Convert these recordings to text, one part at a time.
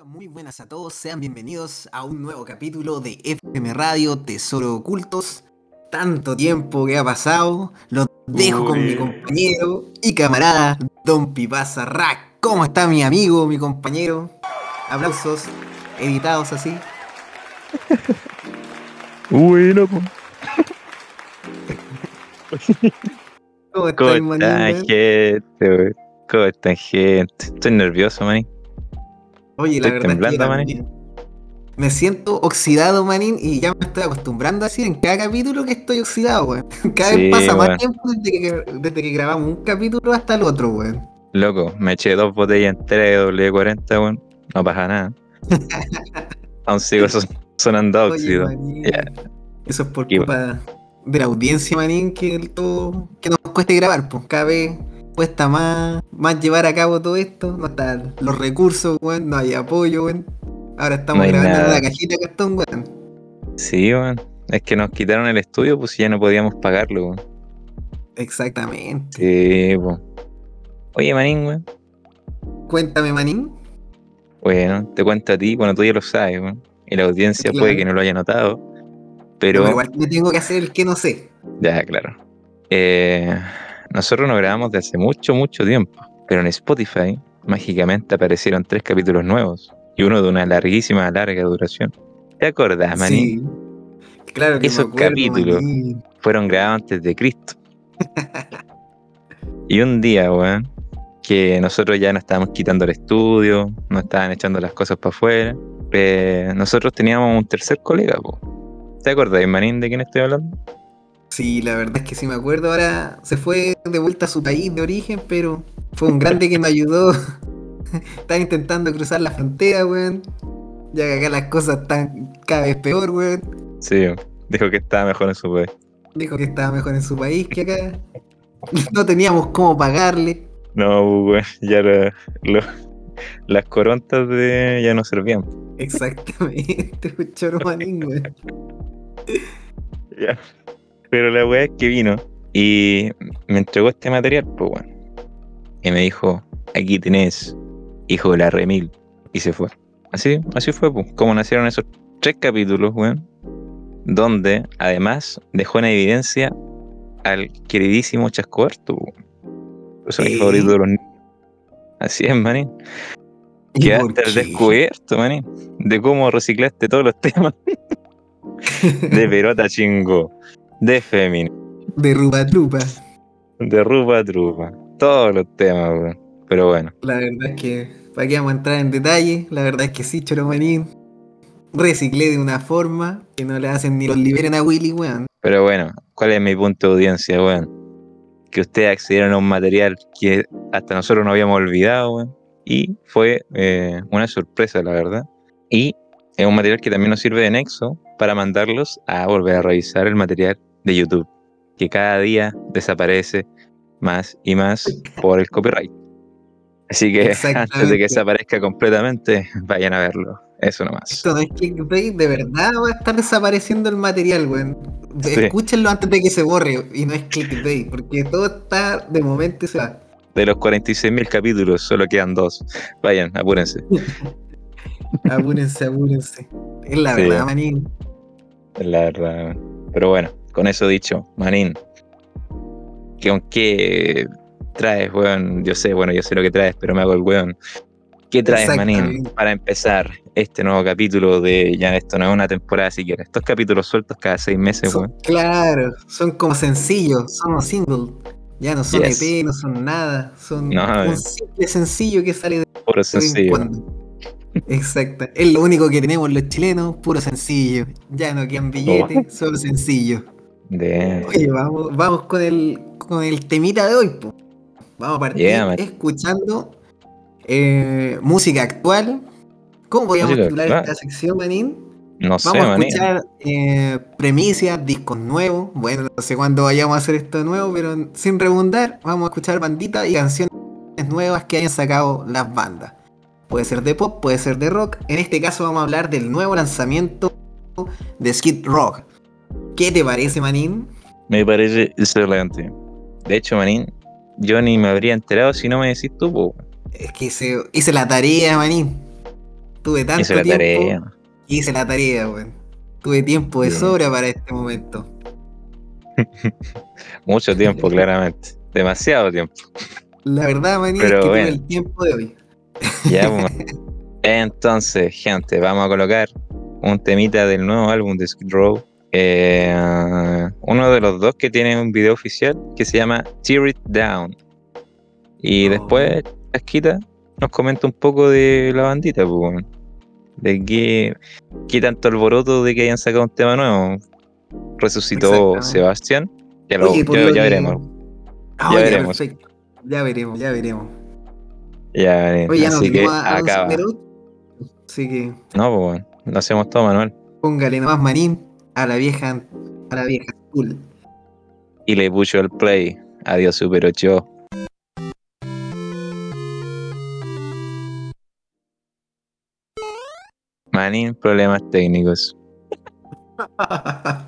Hola, muy buenas a todos, sean bienvenidos a un nuevo capítulo de FM Radio Tesoro Ocultos. Tanto tiempo que ha pasado, los dejo con mi Uy. compañero y camarada Don Pipaza Rack. ¿Cómo está mi amigo, mi compañero? Aplausos editados así. Bueno, po. ¿Cómo ¿Cómo están, gente? weón? ¿Cómo están, gente? Estoy nervioso, maní. Oye, la estoy verdad es que manín. me siento oxidado, manín, y ya me estoy acostumbrando a decir en cada capítulo que estoy oxidado, weón. Cada Sí, vez pasa más tiempo desde que, desde que grabamos un capítulo hasta el otro, weón. Loco, me eché dos botellas enteras de W40, weón. No pasa nada. Aún sigo son- sonando Oye, óxido. manín, Ya. Eso es por Y culpa de la audiencia, manín, que, el todo, que nos cueste grabar, pues cada vez cuesta más, más llevar a cabo todo esto, no están los recursos, weón, no hay apoyo, weón. Ahora estamos No grabando en una cajita de cartón, weón. Sí, weón. Es que nos quitaron el estudio, pues ya no podíamos pagarlo, weón. Exactamente. Sí, po. Oye, manín, weón. Cuéntame, manín. Bueno, te cuento a ti, bueno, tú ya lo sabes, weón. Y la audiencia Claro. puede que no lo haya notado. Pero, Pero, igual me tengo que hacer el que no sé. ya, claro. Eh, nosotros nos grabamos de hace mucho, mucho tiempo. Pero en Spotify, mágicamente aparecieron tres capítulos nuevos. Y uno de una larguísima, larga duración. ¿Te acordás, manín? Sí. Claro que Esos me acuerdo, capítulos. Fueron grabados antes de Cristo. y un día, weón, que nosotros ya nos estábamos quitando el estudio, nos estaban echando las cosas para afuera. eh, nosotros teníamos un tercer colega, po. ¿Te acordás, manín, de quién estoy hablando? Sí, la verdad es que sí me acuerdo. Ahora se fue de vuelta a su país de origen, pero fue un grande que me ayudó. Estaba intentando cruzar la frontera, weón. Ya que acá las cosas están cada vez peor, weón. Sí, dijo que estaba mejor en su país. Dijo que estaba mejor en su país que acá. No teníamos cómo pagarle. No, weón, ya lo- las corontas de ya no servían. Exactamente, un choro manín, weón. Ya. Pero la weá es que vino y me entregó este material, pues weón. Y me dijo, aquí tenés, hijo de la remil. Y se fue. Así, así fue, pues. Como nacieron esos tres capítulos, weón. Donde además dejó en evidencia al queridísimo Chascoberto, weón. Personaje ¿Eh? favorito de los niños. Así es, manín. ¿Y Quedaste por al qué? descubierto, manín. De cómo reciclaste todos los temas. De pelota chingo. De fémina. De rupa trupa. De rupa trupa. Todos los temas, weón. Pero bueno. La verdad es que, para qué vamos a entrar en detalle, la verdad es que sí, Choromanín. Reciclé de una forma que no le hacen ni los liberen a Willy, weón. Pero bueno, ¿cuál es mi punto de audiencia, weón? Que ustedes accedieron a un material que hasta nosotros no habíamos olvidado, weón. Y fue eh, una sorpresa, la verdad. Y es un material que también nos sirve de nexo para mandarlos a volver a revisar el material de YouTube, que cada día desaparece más y más por el copyright. Así que antes de que desaparezca completamente, vayan a verlo. Eso nomás. Esto no es clickbait, de verdad va a estar desapareciendo el material, weón. Sí. Escúchenlo antes de que se borre y no es clickbait, porque todo está de momento y se va. De los 46.000 capítulos, solo quedan dos. Vayan, apúrense. Apúrense, apúrense. Es la Sí. verdad, manín. Es la verdad. Pero bueno, con eso dicho, Manín, ¿qué, con qué traes, weón? Yo sé, bueno, yo sé lo que traes, pero me hago el weón. ¿Qué traes, Manín, Exactamente. para empezar este nuevo capítulo de, ya esto no es una temporada siquiera, estos capítulos sueltos cada seis meses, Son- weón? claro, son como sencillos, son single. Ya no son Yes. EP, no son nada. Son No, un simple sencillo que sale de Puro sencillo. Exacto. Es lo único que tenemos los chilenos, puro sencillo. Ya no quedan billetes, solo sencillo. Oye, vamos, vamos con el con el temita de hoy, po. Vamos a partir Yeah, escuchando eh, música actual. ¿Cómo podríamos titular actual. esta sección, Manín? No sé, Vamos a escuchar eh, premisas, discos nuevos. Bueno, no sé cuándo vayamos a hacer esto de nuevo, pero sin rebundar, vamos a escuchar banditas y canciones nuevas que hayan sacado las bandas. Puede ser de pop, puede ser de rock. En este caso vamos a hablar del nuevo lanzamiento de Skid Rock. ¿Qué te parece, Manín? Me parece excelente. De hecho, Manín, yo ni me habría enterado si no me decís tú, po. Es que hice, hice la tarea, Manín. Tuve tanto Hice la tiempo. tarea. Hice la tarea, weón. Tuve tiempo de sobra para este momento. Mucho tiempo, claramente. Demasiado tiempo. La verdad, maní, Pero es que bueno. tuve el tiempo de hoy. Ya, pues. Entonces, gente, vamos a colocar un temita del nuevo álbum de Skid Row. Eh, uno de los dos que tiene un video oficial que se llama Tear It Down. Y Oh. después, Casquita nos comenta un poco de la bandita, pues, de qué, qué tanto alboroto de que hayan sacado un tema nuevo. Resucitó. Sebastián. Ya, lo, Oye, por ya- que- veremos. Ah, Ya ya, veremos. perfecto. Ya veremos, ya veremos. Ya veremos. Oye, ya nos Así que dimos a, acaba. Así que No, pues, bueno, lo hacemos todo manual. póngale nomás manín a la vieja, a la vieja cool. y le pucho el play. Adiós, Super 8. Manin, problemas técnicos.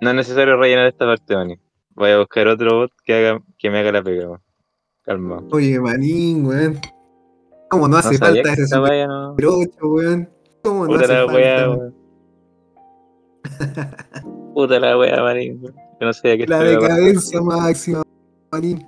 No es necesario rellenar esta parte, Manin. Voy a buscar otro bot que, haga, que me haga la pega. Calma. Oye, manín, weón. ¿Cómo no hace falta ese Super wea no. 8, weón? ¿Cómo no Puta hace la falta? wea, weón. Puta la wea. Yo no sabía que La esta wea pasaba. decadencia máxima, manín.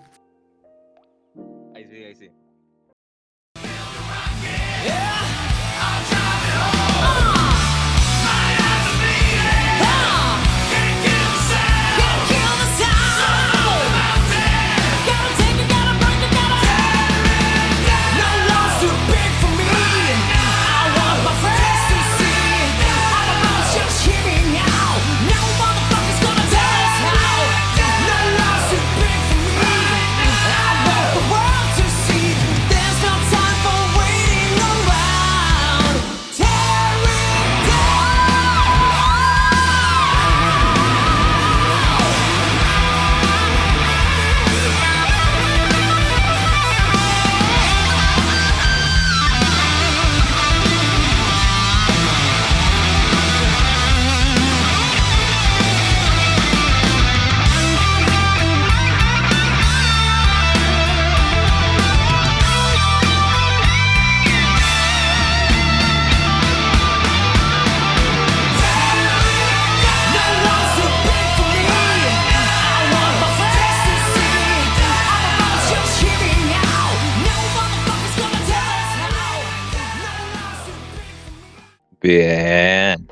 Bien.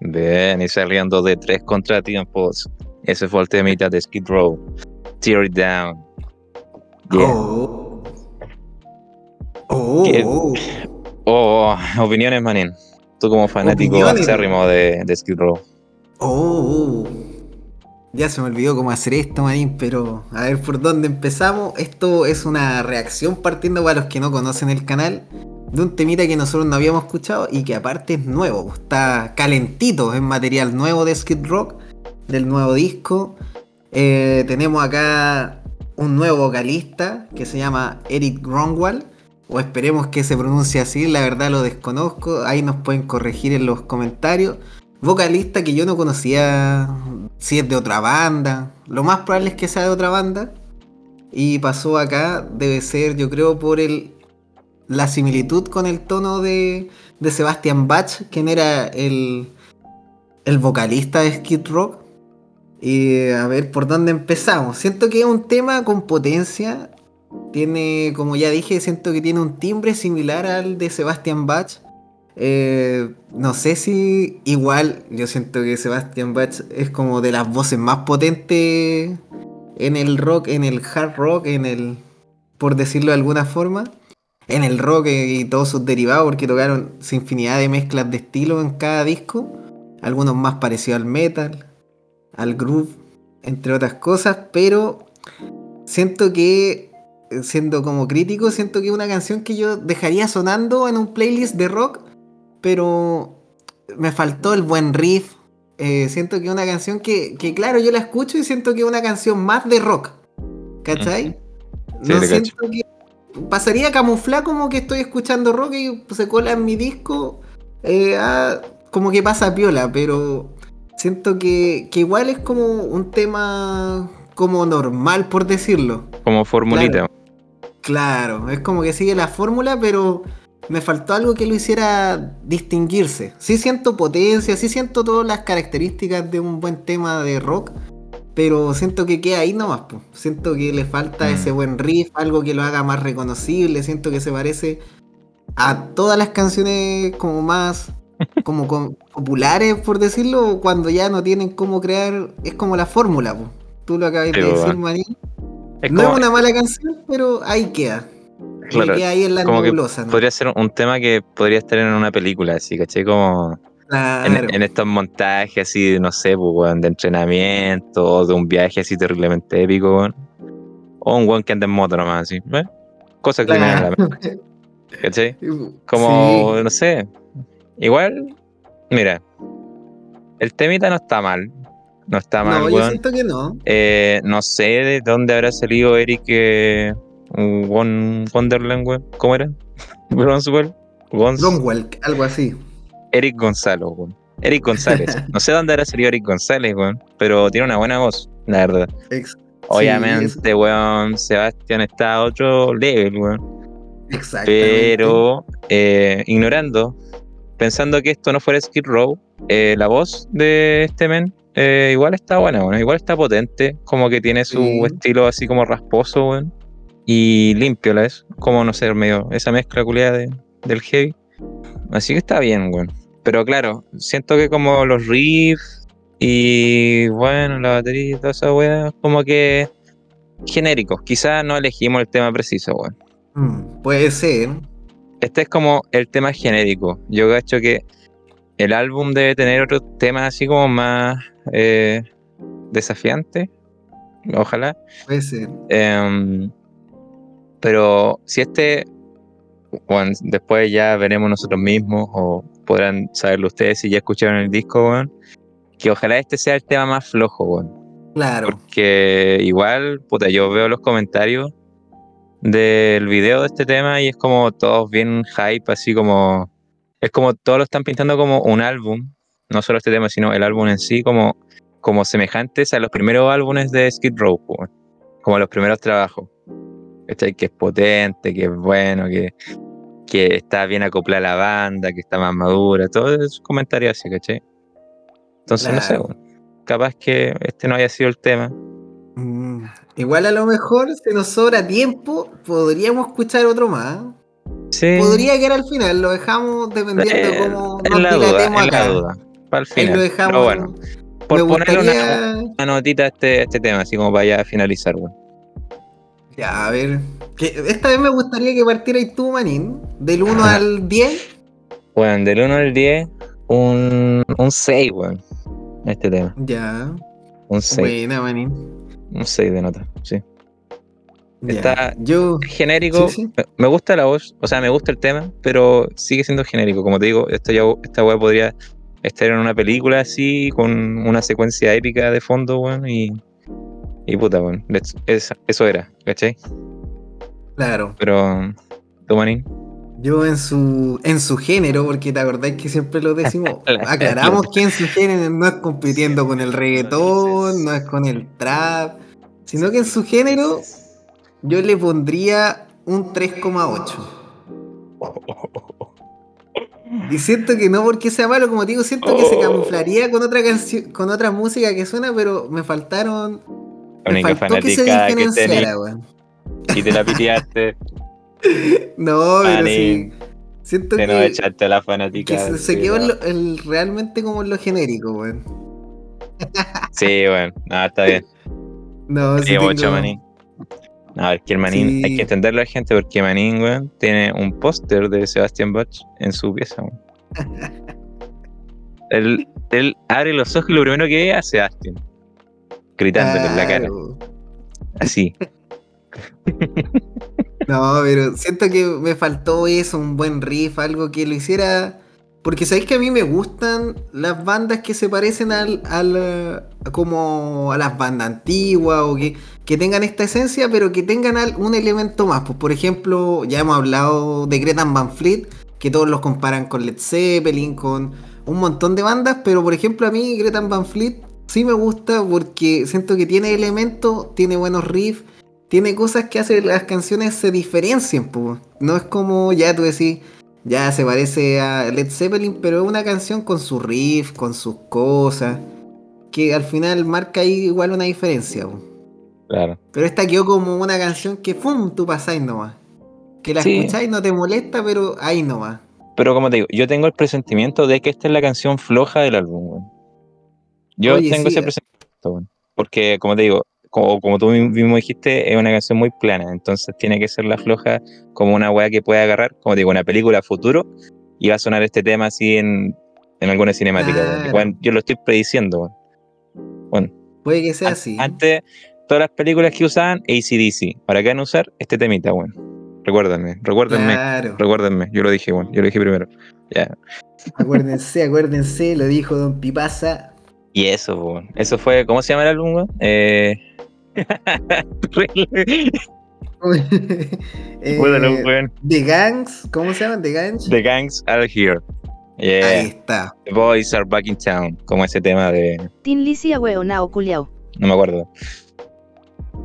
Bien, y saliendo de tres contratiempos. Ese fue el temita de Skid Row. Tear it down. Yeah. Oh. Oh, oh. Opiniones, Manin. Tú como fanático acérrimo de, de Skid Row. Oh, oh. Ya se me olvidó cómo hacer esto, manín, pero a ver por dónde empezamos. Esto es una reacción partiendo para los que no conocen el canal de un temita que nosotros no habíamos escuchado y que aparte es nuevo, está calentito, es material nuevo de Skid Rock, del nuevo disco. Eh, tenemos acá un nuevo vocalista que se llama Eric Gronwall, o esperemos que se pronuncie así, la verdad lo desconozco, ahí nos pueden corregir en los comentarios. Vocalista que yo no conocía si es de otra banda, lo más probable es que sea de otra banda. Y pasó acá, debe ser yo creo por el, la similitud con el tono de, de Sebastian Bach, quien era el, el vocalista de Skid Rock. Y a ver por dónde empezamos. Siento que es un tema con potencia. Tiene, como ya dije, siento que tiene un timbre similar al de Sebastian Bach. Eh, no sé si igual, yo siento que Sebastian Bach es como de las voces más potentes en el rock, en el hard rock, en el, por decirlo de alguna forma, en el rock y todos sus derivados, porque tocaron infinidad de mezclas de estilo en cada disco, algunos más parecidos al metal, al groove, entre otras cosas, pero siento que, eh, siendo como crítico, siento que es una canción que yo dejaría sonando en un playlist de rock, pero me faltó el buen riff. eh, siento que es una canción que, que, claro, yo la escucho y siento que es una canción más de rock. ¿Cachai? Sí, no siento que. Pasaría a camuflar como que estoy escuchando rock y se cola en mi disco. eh, ah, como que pasa piola, pero siento que, que igual es como un tema como normal, por decirlo. Como formulita. Claro, es como que sigue la fórmula, pero me faltó algo que lo hiciera distinguirse. Sí siento potencia, sí siento todas las características de un buen tema de rock, pero siento que queda ahí nomás. po. Siento que le falta Mm. ese buen riff, algo que lo haga más reconocible. Siento que se parece a todas las canciones como más como con- populares, por decirlo, cuando ya no tienen cómo crear, es como la fórmula. po. Tú lo acabas de decir. Es No como, es una mala canción, pero ahí queda. Claro, queda ahí en la nebulosa. ¿no? podría ser un tema que podría estar en una película, así, ¿cachai? Como Claro. en estos montajes así, no sé, pues, de entrenamiento o de un viaje así terriblemente épico. O un weón que anda en moto nomás, así. ¿eh? Cosas que me vienen a la Claro. ¿cachai? Como, Sí. no sé. Igual, mira, el temita no está mal. No está mal, No, yo weón. siento que no. Eh, no sé de dónde habrá salido Eric eh, Won- Wonderland, weón. ¿Cómo era? Bronswell. Bromwell, algo así. Eric Gonzalo, weón. Eric González. No sé dónde habrá salido Eric González, weón. Pero tiene una buena voz, la verdad. Ex- Obviamente, weón, Sebastián está a otro level, weón. Exactamente. Pero eh, ignorando, pensando que esto no fuera Skid Row, eh, la voz de este men eh, igual está buena, bueno, igual está potente, como que tiene su Sí. estilo así como rasposo, weón, y limpio la es, como no sé, medio esa mezcla culiada de- del heavy. Así que está bien, weón. Pero claro, siento que como los riffs y bueno, la batería y toda esa weá, como que genéricos. Quizás no elegimos el tema preciso, weón. Mm, puede ser. Este es como el tema genérico. Yo cacho que el álbum debe tener otros temas así como más eh, desafiantes. Ojalá. Puede ser. Em, pero si este, bueno, después ya veremos nosotros mismos o podrán saberlo ustedes si ya escucharon el disco, weón, que ojalá este sea el tema más flojo, weón. Claro. Porque igual, puta, yo veo los comentarios del video de este tema y es como todos bien hype, así como. Es como todos lo están pintando como un álbum, no solo este tema, sino el álbum en sí, como, como semejantes a los primeros álbumes de Skid Row, weón. como los primeros trabajos. ¿Cachai? Que es potente, que es bueno, que, que está bien acoplada la banda, que está más madura, todos esos comentarios así, ¿cachai? Entonces, no sé, capaz que este no haya sido el tema. Mm, Igual a lo mejor, si nos sobra tiempo, podríamos escuchar otro más. Sí. Podría quedar al final, lo dejamos dependiendo de Eh, cómo en nos la duda, dilatemos en la acá. duda. Para el Ahí final. lo dejamos. Pero bueno, por Me ponerle una, gustaría. una notita a este, a este tema, así como para ya finalizar, weón. Ya, a ver. que esta vez me gustaría que partierais tú, Manín. Del 1 Ajá. al 10. Bueno, del 1 al 10, un, un 6, weón. Este tema. Ya. Un 6. Buena, Manín. Un 6 de nota, sí. Ya. Está- Yo. Genérico. Sí, sí. Me- gusta la voz, o sea, me gusta el tema, pero sigue siendo genérico. Como te digo, esto ya, esta weá podría estar en una película así, con una secuencia épica de fondo, weón, y. Y puta, let's- es- eso era, ¿cachai? Claro. Pero. ¿Tú, Manín? Yo en su en su género, porque te acordáis que siempre lo decimos, La- aclaramos que en su género no es compitiendo con el reggaetón, no es con el trap, sino que en su género yo le pondría un 3,8. Y siento que no porque sea malo, como te digo, siento que se camuflaría con otra canción, con otra música que suena, pero me faltaron. La única faltó que que weón. y te la piteaste, No, pero sí. Siento te no que, echaste a la que fanática. se, se quedó en lo- en realmente como en lo genérico, weón. Sí, bueno, nada, está bien. No, sí Sí, mucho, tengo- Manín. No, es que el Manín, Sí. hay que entenderlo a la gente porque Manín, weón, tiene un póster de Sebastián Bach en su pieza, weón. él, él abre los ojos y lo primero que ve es a Sebastián. Gritándole en la cara. Así. No, pero siento que me faltó eso, un buen riff, algo que lo hiciera. Porque sabéis que a mí me gustan las bandas que se parecen al, al como a las bandas antiguas o que, que tengan esta esencia, pero que tengan al- un elemento más. Pues por ejemplo, ya hemos hablado de Greta Van Fleet, que todos los comparan con Led Zeppelin, con un montón de bandas, pero por ejemplo a mí Greta Van Fleet sí me gusta porque siento que tiene elementos, tiene buenos riffs, tiene cosas que hacen que las canciones se diferencien, pues. No es como ya tú decís, Ya se parece a Led Zeppelin, pero es una canción con su riff, con sus cosas, que al final marca ahí igual una diferencia. po. Claro. Pero esta quedó como una canción que ¡pum! tú pasáis nomás. Que la Sí. escucháis no te molesta, pero ahí nomás. Pero como te digo, yo tengo el presentimiento de que esta es la canción floja del álbum, weón. Yo Oye, tengo sí, ese eh. presentimiento. Porque, como te digo, como, como tú mismo dijiste, es una canción muy plana. Entonces tiene que ser la floja como una weá que pueda agarrar, como te digo, una película a futuro y va a sonar este tema así en, en alguna cinemática. Claro. Yo lo estoy prediciendo. Bueno, Puede que sea an- así. antes, todas las películas que usaban ACDC. ¿Para qué van a usar este temita, weón? Recuérdenme, recuérdenme. Claro. Recuérdenme, yo lo dije, bueno, yo lo dije primero. Ya. Acuérdense, acuérdense, lo dijo Don Pipasa. Y eso, weón. eso fue, ¿cómo se llama el álbum? weón? Eh... Eh. The Gangs, ¿cómo se llaman? The Gangs. The gangs are here. Ahí Yeah. está. The boys are back in town. Como ese tema de. Tin Lizzy ahueonao culiao. No me acuerdo.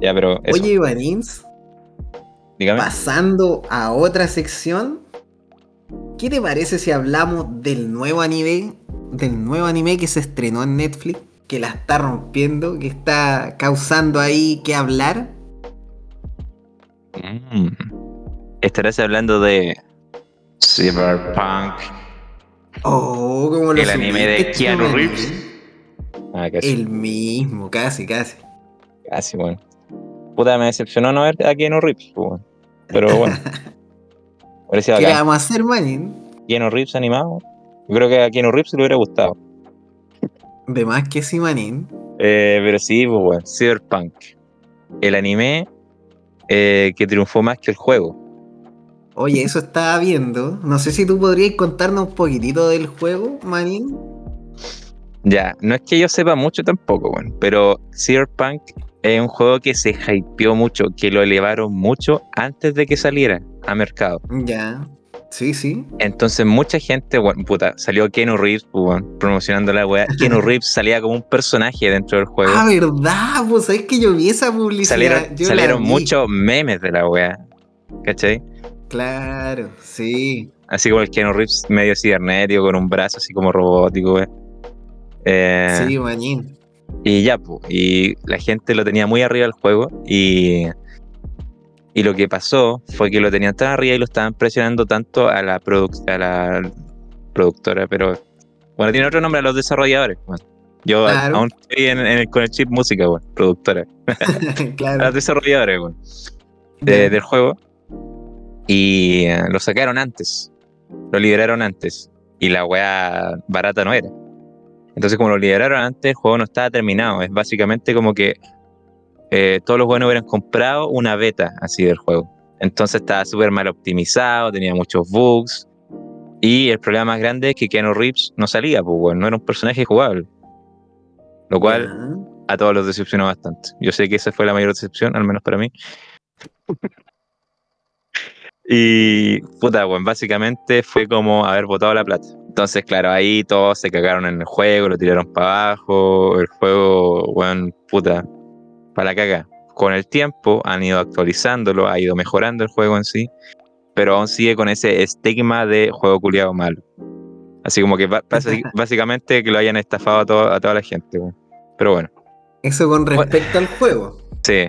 Ya, pero. Eso, Oye, Ivanins, dígame. pasando a otra sección, ¿qué te parece si hablamos del nuevo anime, del nuevo anime que se estrenó en Netflix, que la está rompiendo, que está causando ahí que hablar? Mm. Estarás hablando de. Cyberpunk. Oh, como lo El anime de Keanu? Reeves. Ah, casi. El mismo, casi, casi. Casi, bueno. Puta, me decepcionó no ver a Keanu Reeves, pues. Pero bueno. Parecía ¿Qué bacán. vamos a hacer, manín? Keanu Reeves animado. Yo creo que a Keanu Reeves le hubiera gustado. De más que sí, manín. Eh, pero sí, pues bueno, Cyberpunk. El anime eh, que triunfó más que el juego. Oye, eso estaba viendo. No sé si tú podrías contarnos un poquitito del juego, manín. Ya, no es que yo sepa mucho tampoco, bueno, pero Cyberpunk es un juego que se hypeó mucho, que lo elevaron mucho antes de que saliera a mercado. Ya. Sí, sí. Entonces mucha gente, bueno, puta, salió Keanu Reeves, pues, bueno, promocionando la weá. Keanu Reeves salía como un personaje dentro del juego. Ah, verdad, pues sabes que yo vi esa publicidad. salieron Yo salieron muchos memes de la weá. ¿Cachai? Claro, sí. Así como el Keanu Reeves medio cibernético, con un brazo así como robótico, weá. Eh, Sí, manín. Y ya, pues, y la gente lo tenía muy arriba del juego y, y lo que pasó fue que lo tenían tan arriba y lo estaban presionando tanto a la, a la productora, pero bueno, tiene otro nombre a los desarrolladores. bueno. Yo Claro. aún estoy en, en el, con el chip música, bueno, productora. A los desarrolladores, bueno, de- del juego. Y eh, lo sacaron antes, lo liberaron antes y la weá barata no era. Entonces, como lo liberaron antes, el juego no estaba terminado. Es básicamente como que eh, todos los buenos hubieran comprado una beta así del juego. Entonces estaba súper mal optimizado, tenía muchos bugs. Y el problema más grande es que Keanu Reeves no salía, pues, bueno, no era un personaje jugable. Lo cual a todos los decepcionó bastante. Yo sé que esa fue la mayor decepción, al menos para mí. y puta, bueno, básicamente fue como haber botado la plata. Entonces, claro, ahí todos se cagaron en el juego, lo tiraron para abajo, el juego, bueno, puta, para la caga. Con el tiempo han ido actualizándolo, ha ido mejorando el juego en sí, pero aún sigue con ese estigma de juego culiado malo. Así como que básicamente que lo hayan estafado a, to- a toda la gente. weón. Pero bueno. Eso con respecto al juego. Sí.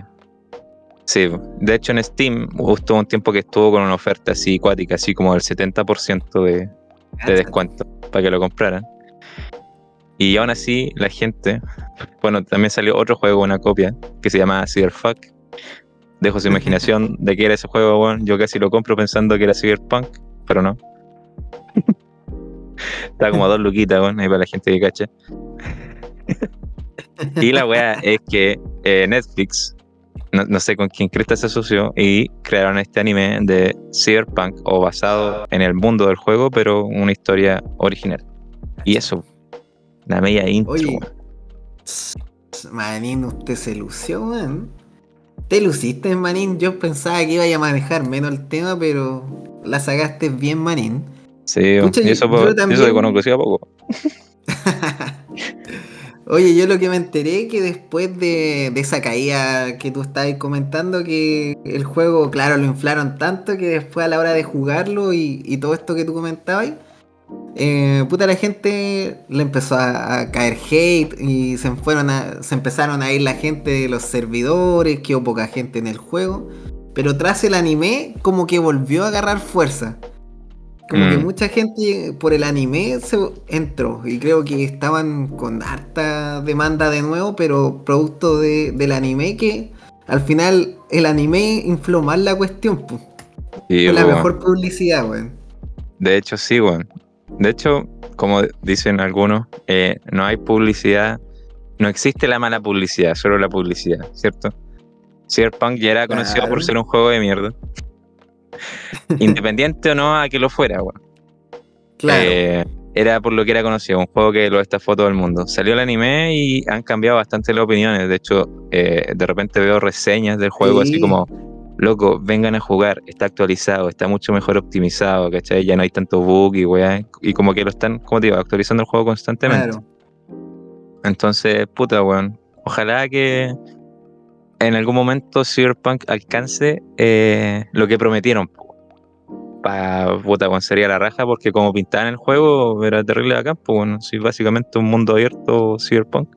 Sí, de hecho en Steam hubo un tiempo que estuvo con una oferta así cuática, así como del 70% de, de descuento para que lo compraran. Y aún así la gente, bueno, también salió otro juego, una copia, que se llama Cyberfuck. Dejo su imaginación de qué era ese juego, weón. Yo casi lo compro pensando que era Cyberpunk, pero no. Está como a dos luquitas, weón, ahí para la gente que cacha. y la weá es que eh, Netflix, no, no sé con quién cresta se asoció, y crearon este anime de Cyberpunk, o basado en el mundo del juego, pero una historia original. Y eso, la media intro. Oye. Manín, usted se lució, man. Te luciste, Manín. Yo pensaba que iba a manejar menos el tema, pero la sacaste bien, Manín. Sí, Pucha, y eso, yo- yo eso también- de conocía poco. Oye, yo lo que me enteré que después de, esa caída que tú estabas comentando, que el juego, claro, lo inflaron tanto que después a la hora de jugarlo y, todo esto que tú comentabas, eh, puta la gente le empezó a, caer hate y se fueron se empezaron a ir la gente de los servidores, quedó poca gente en el juego. Pero tras el anime, como que volvió a agarrar fuerza. Como que Mm. mucha gente por el anime se entró y creo que estaban con harta demanda de nuevo, pero producto de- del anime que al final el anime infló más la cuestión, pues. Fue la mejor publicidad, weón. De hecho, sí, weón. De hecho, como dicen algunos, eh, no hay publicidad, no existe la mala publicidad, solo la publicidad, ¿cierto? Cyberpunk ya era conocido Claro. por ser un juego de mierda. Independiente o no a que lo fuera, weón. Claro. Eh, era por lo que era conocido, un juego que lo estafó todo el mundo. Salió el anime y han cambiado bastante las opiniones. De hecho, eh, de repente veo reseñas del juego Sí. así como, loco, vengan a jugar, está actualizado, está mucho mejor optimizado, ¿cachai? Ya no hay tanto bug y weá. Y como que lo están, como te digo, actualizando el juego constantemente. claro. Entonces, puta, weón. Ojalá que en algún momento Cyberpunk alcance eh, lo que prometieron. Para puta, weón, sería la raja porque como pintaban el juego era terrible acá, pues bueno, sí, básicamente un mundo abierto Cyberpunk.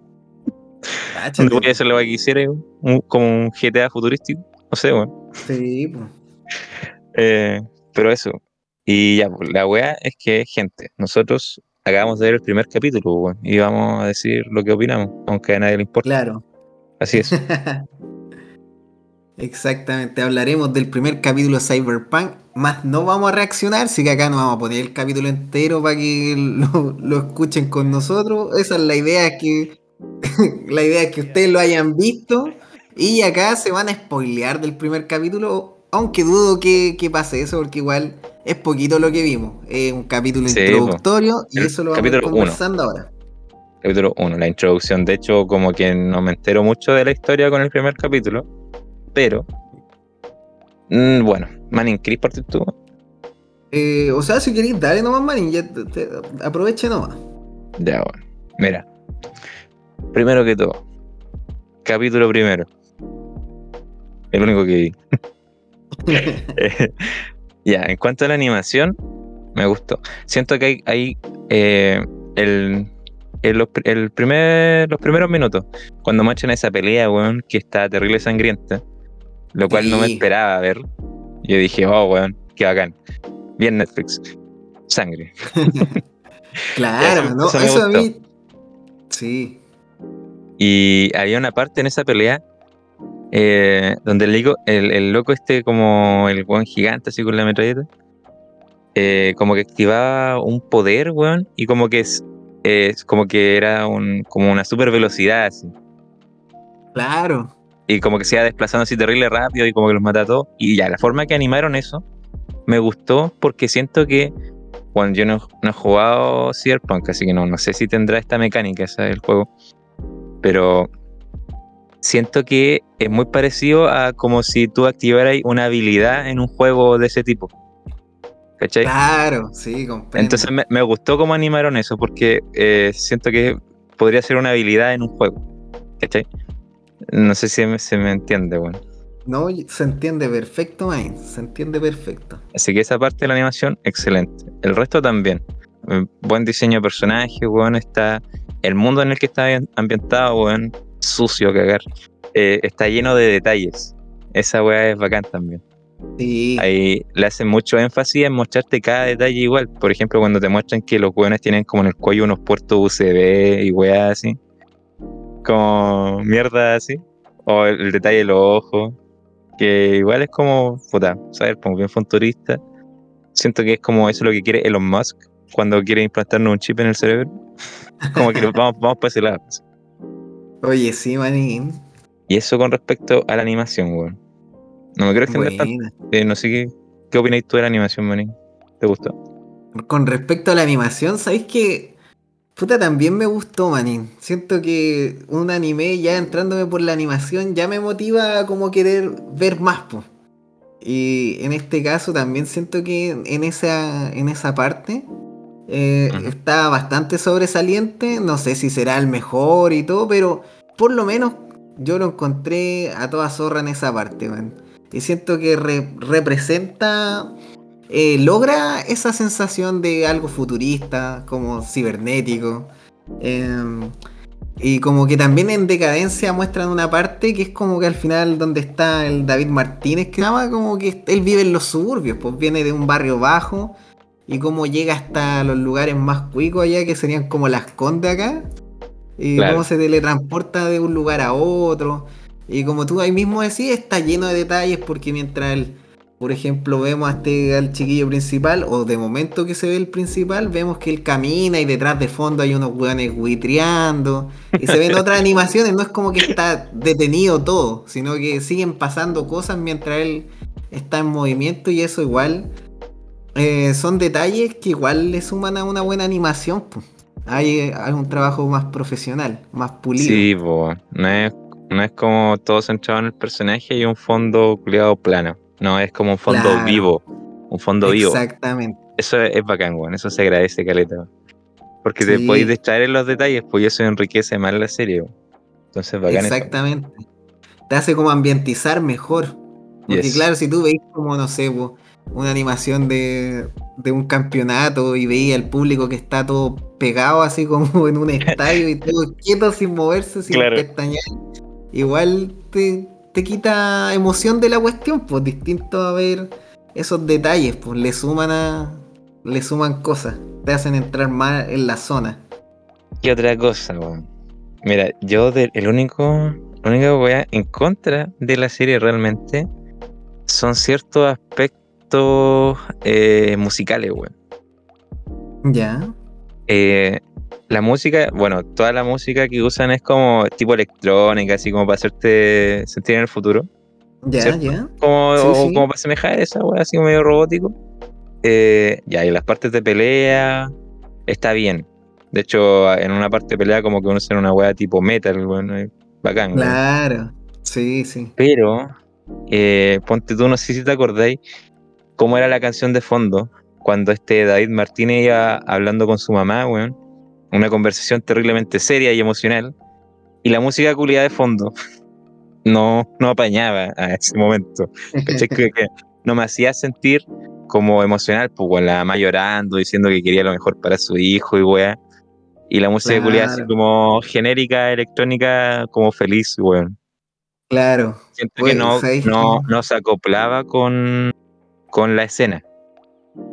Donde voy a hacer lo que quisiera, un- como un GTA futurístico. No sé, weón. Sí, pues. Eh, pero eso. Y ya, pues, la weá es que, gente, nosotros acabamos de ver el primer capítulo, weón, y vamos a decir lo que opinamos, aunque a nadie le importa. Claro. Así es. Exactamente, hablaremos del primer capítulo de Cyberpunk, más no vamos a reaccionar, sí que acá no vamos a poner el capítulo entero para que lo, lo escuchen con nosotros. Esa es la idea, es que la idea es que ustedes lo hayan visto y acá se van a spoilear del primer capítulo, aunque dudo que, que pase eso, porque igual es poquito lo que vimos. Es un capítulo Sí, introductorio y El eso lo vamos uno. conversando ahora. capítulo 1, la introducción. De hecho, como que no me entero mucho de la historia con el primer capítulo, pero. mm, bueno, Manning, ¿querés partir tú? Eh, o sea, si queréis, dale nomás, manín, ya te- te- aproveche nomás. Ya, bueno. Mira. Primero que todo, capítulo primero. El único que vi. Ya, en cuanto a la animación, me gustó. Siento que hay, hay eh, el, primer, los primeros minutos, cuando muestran esa pelea, weón, que está terrible sangrienta, lo cual no me esperaba ver. Yo dije, oh, weón, qué bacán. Bien Netflix. Sangre. Claro, Eso- no, eso a mí. Sí, Y había una parte en esa pelea eh, donde el, el, el loco este como el weón gigante así con la metralleta, eh, como que activaba un poder, weón, y como que es, es como que era un, como una super velocidad así. claro. Y como que se iba desplazando así terrible rápido y como que los mata a todos. Y ya, la forma que animaron eso me gustó porque siento que, bueno, yo no, no he jugado Cyberpunk, así que no, no sé si tendrá esta mecánica, esa del juego. Pero siento que es muy parecido a como si tú activaras una habilidad en un juego de ese tipo. ¿Cachai? Claro, sí, comprendo. Entonces me, me gustó cómo animaron eso porque eh, siento que podría ser una habilidad en un juego. ¿Cachai? No sé si me- se me entiende, bueno. No, se entiende perfecto, man. Se entiende perfecto. Así que esa parte de la animación, excelente. El resto también. Eh, Buen diseño de personaje, weón. Está. El mundo en el que está ambi- ambientado, weón. Sucio, cagar. Eh, está lleno de detalles. Esa weá es bacán también. Sí, Ahí le hacen mucho énfasis en mostrarte cada detalle igual. Por ejemplo, cuando te muestran que los weones tienen como en el cuello unos puertos USB y weá así. Como mierda así. O el, el detalle de los ojos. Que igual es como, puta, ¿sabes? Como bien futurista. Siento que es como eso lo que quiere Elon Musk cuando quiere implantarnos un chip en el cerebro. Como que vamos, vamos para ese lado. oye, sí, manín. Y eso con respecto a la animación, weón. No me quiero extender tanto. Eh, no sé qué, qué opináis tú de la animación, manín. ¿Te gustó? Con respecto a la animación, ¿sabéis que Puta, también me gustó, manín. Siento que un anime ya entrándome por la animación ya me motiva a como querer ver más, po. Y en este caso también siento que en esa, en esa parte eh, está bastante sobresaliente. No sé si será el mejor y todo, pero por lo menos yo lo encontré a toda zorra en esa parte, man. Y siento que re- representa, eh, logra esa sensación de algo futurista, como cibernético. em, y como que también en decadencia muestran una parte que es como que al final donde está el David Martínez, que llama como que él vive en los suburbios, pues viene de un barrio bajo y como llega hasta los lugares más cuicos allá, que serían como las Condes acá, y Claro. cómo se teletransporta de un lugar a otro. Y como tú ahí mismo decís, está lleno de detalles porque mientras el, por ejemplo, vemos a este al chiquillo principal, o de momento que se ve el principal, vemos que él camina y detrás de fondo hay unos hueones buitreando. Y se ven otras animaciones, no es como que está detenido todo, sino que siguen pasando cosas mientras él está en movimiento y eso igual eh, son detalles que igual le suman a una buena animación. Hay, hay un trabajo más profesional, más pulido. Sí, no es, no es como todo centrado en el personaje y un fondo culiado plano. No, es como un fondo Claro. vivo. Un fondo vivo. Exactamente. Eso es, es bacán, weón. Eso se agradece, caleta. Porque te podéis distraer en los detalles, pues eso enriquece más la serie. weón. Entonces, bacán. eso. Exactamente. Te hace como ambientizar mejor. Porque Yes. claro, si tú veis como, no sé, po, una animación de, de un campeonato y veis al público que está todo pegado así como en un estadio y todo quieto sin moverse, sin Claro. pestañear, igual te, te quita emoción de la cuestión, pues distinto a ver esos detalles, pues le suman a. le suman cosas, te hacen entrar más en la zona. ¿Qué otra cosa, weón? Mira, yo de- el único, única weá en contra de la serie realmente son ciertos aspectos eh, musicales, weón. Ya. Eh, la música, bueno, toda la música que usan es como tipo electrónica, así como para hacerte sentir en el futuro. Ya, ya. Como, Sí, o sí. como para asemejar esa weá así como medio robótico. Eh, ya, y las partes de pelea está bien. De hecho, en una parte de pelea como que uno usa una weá tipo metal, bueno, es bacán. Claro. Sí, sí. Pero, eh, ponte tú, no sé si te acordáis cómo era la canción de fondo cuando este David Martínez iba hablando con su mamá, weón. Una conversación terriblemente seria y emocional. Y la música culiada de fondo no, no apañaba a ese momento. Que, no me hacía sentir como emocional, pues weón, la mamá llorando, diciendo que quería lo mejor para su hijo y weá. Y la música culiada así Claro. como genérica, electrónica, como feliz, weón. Claro. Siento que no, ¿sabéis no, no se acoplaba con, con la escena.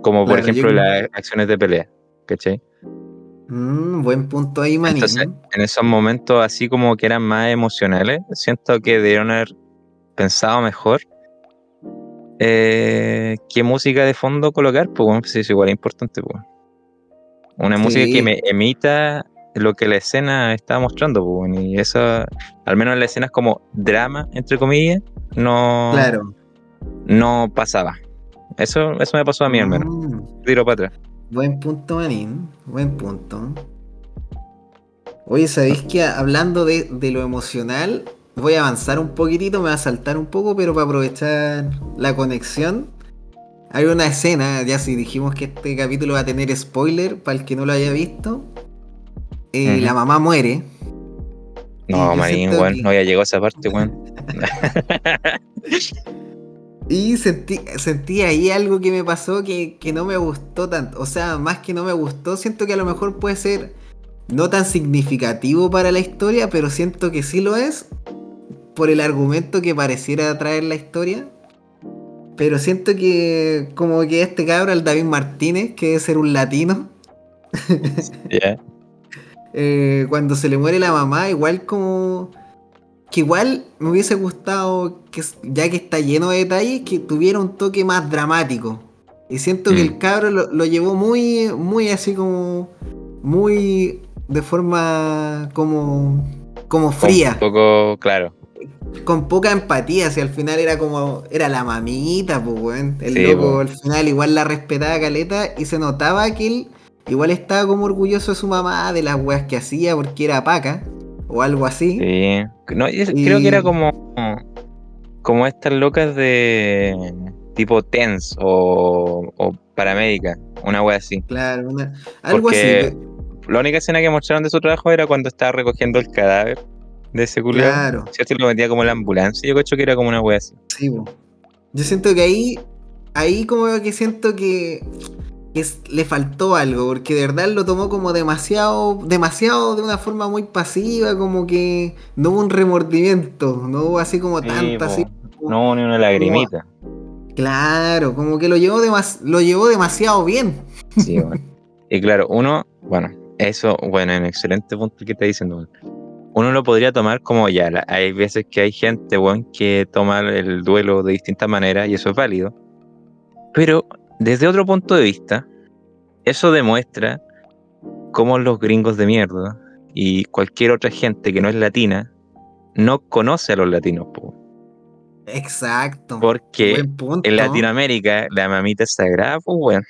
Como por Claro, ejemplo las acciones de pelea. ¿Cachai? Mm, buen punto ahí, manín. Entonces, en esos momentos así como que eran más emocionales, siento que debieron haber pensado mejor eh, qué música de fondo colocar, pues pues es igual es importante, pues. Una música Sí. que me emita lo que la escena está mostrando, pues, y eso, al menos en las escenas como drama, entre comillas, no, Claro. no pasaba. Eso, eso me pasó a mí al menos. Mm, Tiro para atrás. Buen punto, manín. Buen punto. Oye, ¿sabéis que hablando de, de lo emocional, voy a avanzar un poquitito, me va a saltar un poco, pero para aprovechar la conexión, hay una escena, ya si dijimos que este capítulo va a tener spoiler, para el que no lo haya visto, eh, la mamá muere. No, weón, que- no había llegado a esa parte, weón. Y sentí, sentí ahí algo que me pasó que, que no me gustó tanto. O sea, más que no me gustó, siento que a lo mejor puede ser no tan significativo para la historia, pero siento que sí lo es por el argumento que pareciera traer la historia. Pero siento que como que este cabro, el David Martínez, que debe ser un latino, Ya. eh, cuando se le muere la mamá, igual como que igual me hubiese gustado que ya que está lleno de detalles que tuviera un toque más dramático y siento que Mm. el cabro lo, lo llevó muy muy así como muy de forma como como fría Un poco, claro. con poca empatía si al final era como era la mamita pues weón. el Sí, loco po. al final igual la respetaba caleta y se notaba que él igual estaba como orgulloso de su mamá de las weas que hacía porque era paca o algo así Sí. No, y es- Y- Creo que era como como estas locas de tipo TENS o, o paramédica, una wea así. Claro, una- algo Porque- así. La única escena que mostraron de su trabajo era cuando estaba recogiendo el cadáver de ese culiao. Claro. ¿Cierto? Y lo metía como en la ambulancia. Yo creo que era como una wea así. Sí, po. Yo siento que ahí, ahí como que siento que, que es- le faltó algo, porque de verdad lo tomó como demasiado, demasiado de una forma muy pasiva, como que no hubo un remordimiento, no hubo así como tanta, así. No, ni una lagrimita. Claro, como que lo llevó, demas- lo llevó demasiado bien. Sí, bueno. Y claro, uno, bueno, eso, bueno, un excelente punto que está diciendo. Uno lo podría tomar como ya, la- hay veces que hay gente, weón, que toma el duelo de distintas maneras y eso es válido. Pero desde otro punto de vista, eso demuestra cómo los gringos de mierda y cualquier otra gente que no es latina no conoce a los latinos, po. Exacto. porque en Latinoamérica la mamita es sagrada, pues.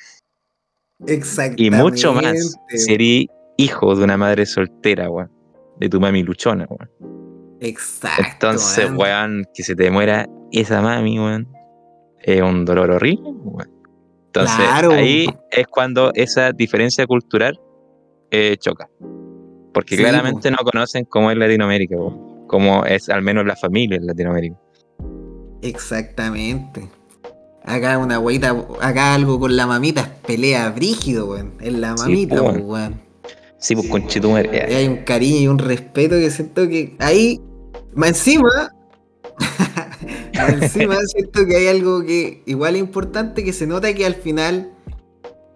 Y Exactamente. mucho más si eres hijo de una madre soltera, weón. De tu mami luchona, weón. Exacto. Entonces, weón, que se te muera esa mami, weón. Es un dolor horrible, weón. Entonces, Claro. ahí es cuando esa diferencia cultural eh, choca. Porque Sí, claramente no conocen cómo es Latinoamérica. Cómo es al menos la familia en Latinoamérica. Exactamente. Acá una güeyita, acá algo con la mamita pelea brígido, weón. Es la Sí, mamita, pues, weón. Sí, pues conchetumare. Y hay un cariño y un respeto que siento que ahí, más encima, encima siento que hay algo que igual es importante, que se nota que al final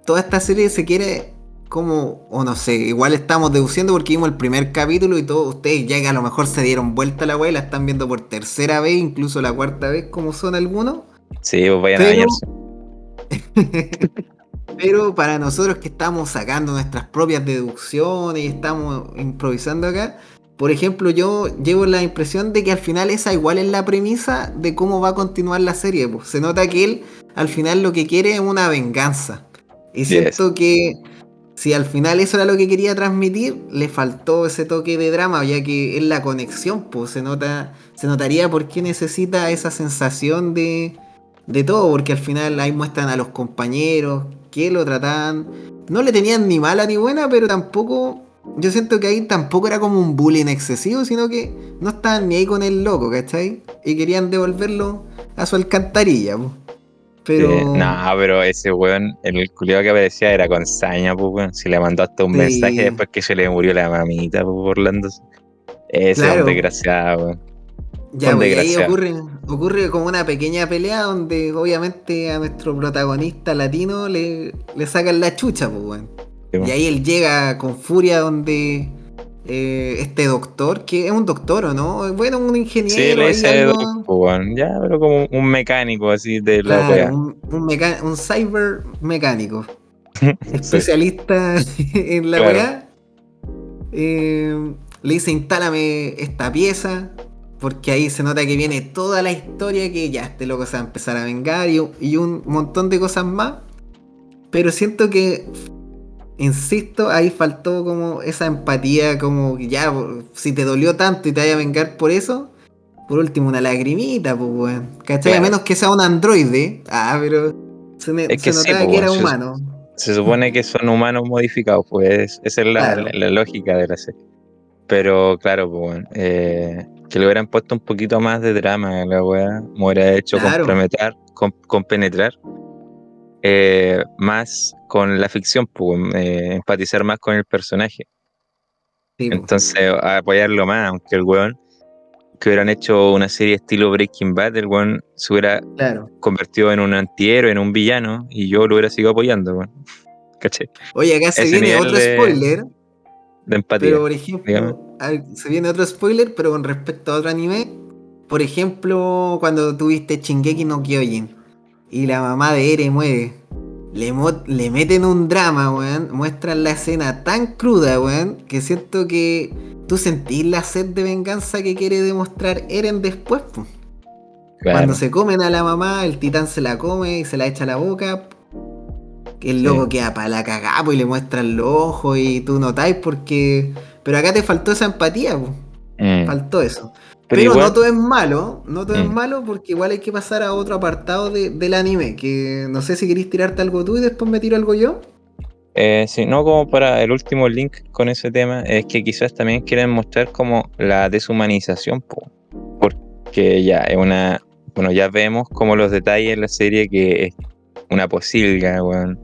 toda esta serie se quiere como, o no sé, igual estamos deduciendo porque vimos el primer capítulo y todos ustedes ya que a lo mejor se dieron vuelta a la wea y la están viendo por tercera vez, incluso la cuarta vez como son algunos. Sí, pues vayan a Pero- bañarse. Pero para nosotros que estamos sacando nuestras propias deducciones y estamos improvisando acá, por ejemplo, yo llevo la impresión de que al final esa igual es la premisa de cómo va a continuar la serie. pues. Se nota que él al final lo que quiere es una venganza. Y Yes. siento que si al final eso era lo que quería transmitir, le faltó ese toque de drama, ya que es la conexión, pues se nota, se notaría por qué necesita esa sensación de, de todo, porque al final ahí muestran a los compañeros que lo trataban, no le tenían ni mala ni buena, pero tampoco, yo siento que ahí tampoco era como un bullying excesivo, sino que no estaban ni ahí con el loco, ¿cachai? Y querían devolverlo a su alcantarilla, po. Pero... Eh, no, pero ese weón, el culiado que aparecía era con saña, pues weón. Si le mandó hasta un Sí. mensaje después que se le murió la mamita, pues burlándose. Ese es Claro. un desgraciado, weón. Ya, pues, ahí ocurre, ocurre como una pequeña pelea donde obviamente a nuestro protagonista latino le, le sacan la chucha, pues, weón. Y ahí él llega con furia donde eh, este doctor, que es un doctor o no, bueno, un ingeniero, Sí, le dice. Ya, pero como un mecánico así de la claro, un, un, cyber mecánico, especialista en la Claro. weá. Eh, le dice, instálame esta pieza. Porque ahí se nota que viene toda la historia que ya este loco se va a empezar a vengar y, y un montón de cosas más. Pero siento que, insisto, ahí faltó como esa empatía, como que ya, si te dolió tanto y te vaya a vengar por eso, por último una lagrimita, pues weón. ¿Cachai? A Claro. menos que sea un androide. Ah, pero se, ne- Es que se sí, notaba pues, que era se- humano. Se supone que son humanos modificados, pues esa es la, Claro. la- la lógica de la serie. Pero claro, pues bueno, eh, que le hubieran puesto un poquito más de drama a la weá, me hubiera hecho Claro. comprometer, com- compenetrar eh, más con la ficción, pues, eh, empatizar más con el personaje. Sí, pues. Entonces, apoyarlo más, aunque el weón que hubieran hecho una serie estilo Breaking Bad, el weón se hubiera Claro. convertido en un antihéroe, en un villano, y yo lo hubiera seguido apoyando, weón. ¿Cachai? Oye, acá se Ese viene otro de- spoiler. De empatía. Pero por ejemplo, dígame. se viene otro spoiler, pero con respecto a otro anime. Por ejemplo, cuando tuviste Shingeki no Kyojin y la mamá de Ere muere, le, meten un drama, weón. Muestran la escena tan cruda, weón, que siento que tú sentís la sed de venganza que quiere demostrar Eren después. Claro. Cuando se comen a la mamá, el titán se la come y se la echa a la boca. El Sí. loco queda para la cagada y le muestran los ojos y tú notáis porque. Pero acá te faltó esa empatía. Mm. faltó eso. Pero, igual- no todo es malo, no todo es Mm. malo porque igual hay que pasar a otro apartado de- del anime, que no sé si queréis tirarte algo tú y después me tiro algo yo. Eh, sí, no como para el último link con ese tema, es que quizás también quieren mostrar como la deshumanización, po. porque ya es una, bueno, ya vemos como los detalles en la serie que es una posilga, weón.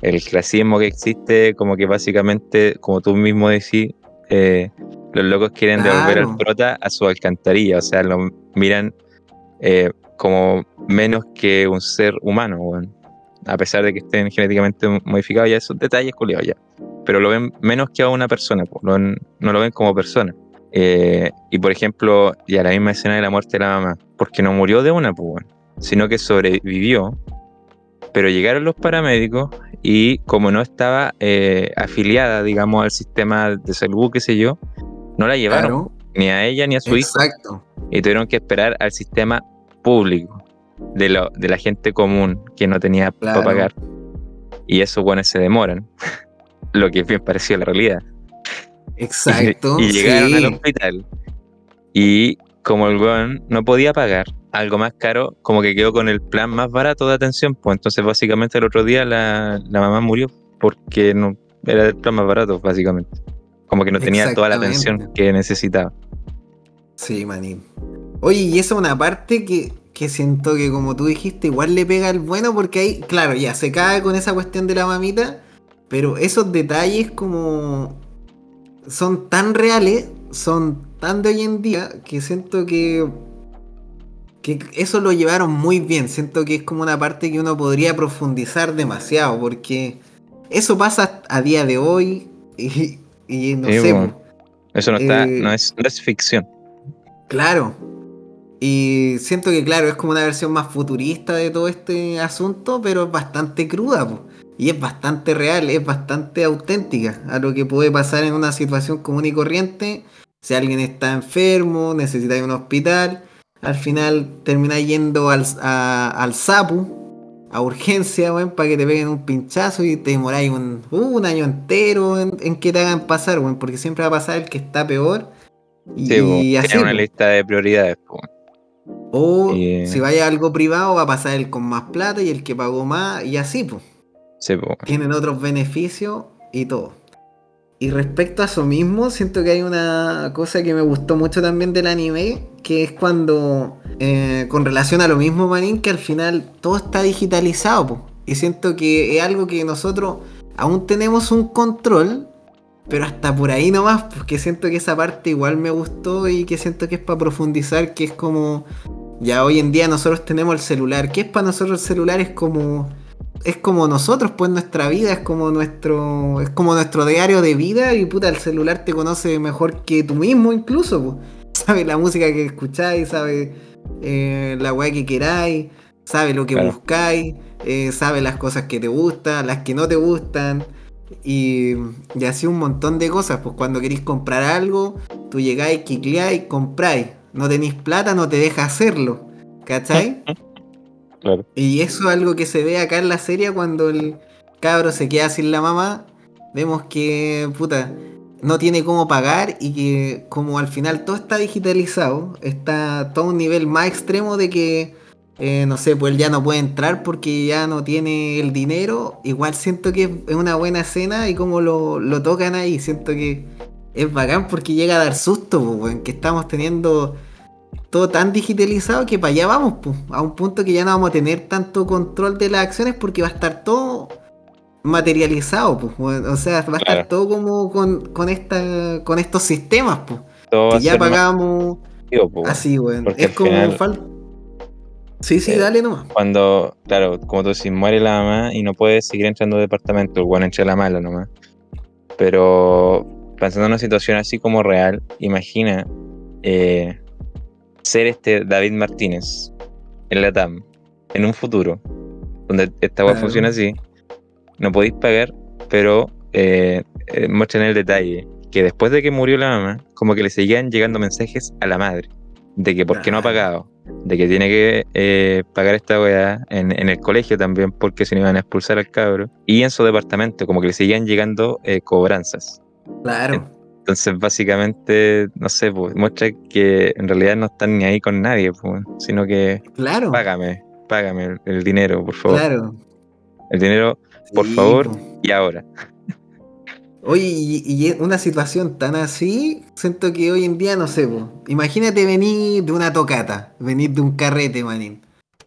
El clasismo que existe, como que básicamente, como tú mismo decís, eh, los locos quieren devolver al prota a su alcantarilla, o sea, lo miran eh, como menos que un ser humano, a pesar de que estén genéticamente modificados, ya esos detalles, culiados ya. Pero lo ven menos que a una persona, po, lo ven- no lo ven como persona. Eh, y por ejemplo, ya la misma escena de la muerte de la mamá, porque no murió de una, pues, sino que sobrevivió. Pero llegaron los paramédicos y como no estaba eh, afiliada, digamos, al sistema de salud, qué sé yo, no la llevaron Claro, ni a ella ni a su hijo exacto. y tuvieron que esperar al sistema público de, lo- de la gente común que no tenía Claro. para pagar. Y esos buenos se demoran, lo que es bien parecido a la realidad. Exacto. Y, llegaron sí. al hospital y como el weón no podía pagar algo más caro, como que quedó con el plan más barato de atención, pues entonces básicamente el otro día la, la mamá murió porque no era el plan más barato, básicamente. Como que no tenía toda la atención que necesitaba. Sí, manín. Oye, y esa es una parte que, que siento que, como tú dijiste, igual le pega al bueno, porque ahí, claro, ya se cae con esa cuestión de la mamita, pero esos detalles, como son tan reales, son tan de hoy en día, que siento que, que eso lo llevaron muy bien. Siento que es como una parte que uno podría profundizar demasiado, porque eso pasa a día de hoy, y, y no Sí, sé. bueno. Eso no está, Eh, no es, no es ficción. Claro. Y siento que, claro, es como una versión más futurista de todo este asunto, pero es bastante cruda, po. Y es bastante real, es bastante auténtica a lo que puede pasar en una situación común y corriente. Si alguien está enfermo, necesita ir a un hospital, al final termina yendo al, a- al SAPU, a urgencia, weón, para que te peguen un pinchazo y te demoráis un, un año entero en, en que te hagan pasar, weón, porque siempre va a pasar el que está peor. Y, Sí, po, así. una lista de prioridades. po. O Y- si vaya a algo privado, va a pasar el con más plata y el que pagó más, y así, pues. Sí. Tienen otros beneficios y todo. Y respecto a eso mismo, siento que hay una cosa que me gustó mucho también del anime, que es cuando, eh, con relación a lo mismo, Manín, que al final todo está digitalizado, po. Y siento que es algo que nosotros aún tenemos un control, pero hasta por ahí nomás, porque siento que esa parte igual me gustó y que siento que es para profundizar, que es como, ya hoy en día nosotros tenemos el celular, que es para nosotros el celular es como es como nosotros, pues nuestra vida es como nuestro es como nuestro diario de vida y puta el celular te conoce mejor que tú mismo incluso, pues. sabe la música que escucháis, sabe eh, la weá que queráis, sabe lo que Claro. buscáis, eh, sabe las cosas que te gustan, las que no te gustan y, y así un montón de cosas, pues cuando queréis comprar algo, tú llegáis, quicleáis, compráis, no tenéis plata, no te deja hacerlo, ¿cachai? Claro. Y eso es algo que se ve acá en la serie cuando el cabro se queda sin la mamá. Vemos que, puta, no tiene cómo pagar y que como al final todo está digitalizado, está todo un nivel más extremo de que, eh, no sé, pues él ya no puede entrar porque ya no tiene el dinero. Igual siento que es una buena escena y como lo, lo tocan ahí, siento que es bacán porque llega a dar susto, pues, weón, que estamos teniendo todo tan digitalizado que para allá vamos, pues, a un punto que ya no vamos a tener tanto control de las acciones porque va a estar todo materializado, pues, o sea, va a Claro. estar todo como con, con esta con estos sistemas, pues, Todo que ya pagamos weón. así, weón. Es como final- fal- Sí, sí, Eh, dale nomás. Cuando, claro, como tú decís, muere la mamá y no puedes seguir entrando al departamento, el bueno entra la mala nomás. Pero pensando en una situación así como real, imagina eh, ser este David Martínez en la TAM en un futuro, donde esta web Claro. funciona así, no podéis pagar, pero eh, eh, muestran el detalle, que después de que murió la mamá, como que le seguían llegando mensajes a la madre, de que por qué no ha Claro. pagado, de que tiene que eh, pagar esta weá en, en el colegio también, porque si no iban a expulsar al cabro, y en su departamento, como que le seguían llegando eh, cobranzas. Claro. Entonces, básicamente, no sé, pues, muestra que en realidad no están ni ahí con nadie, pues, sino que Claro. págame, págame el, el dinero, por favor. Claro. El dinero, por Sí, favor, y ahora. Oye, y, una situación tan así, siento que hoy en día, no sé, po, imagínate venir de una tocata, venir de un carrete, manín,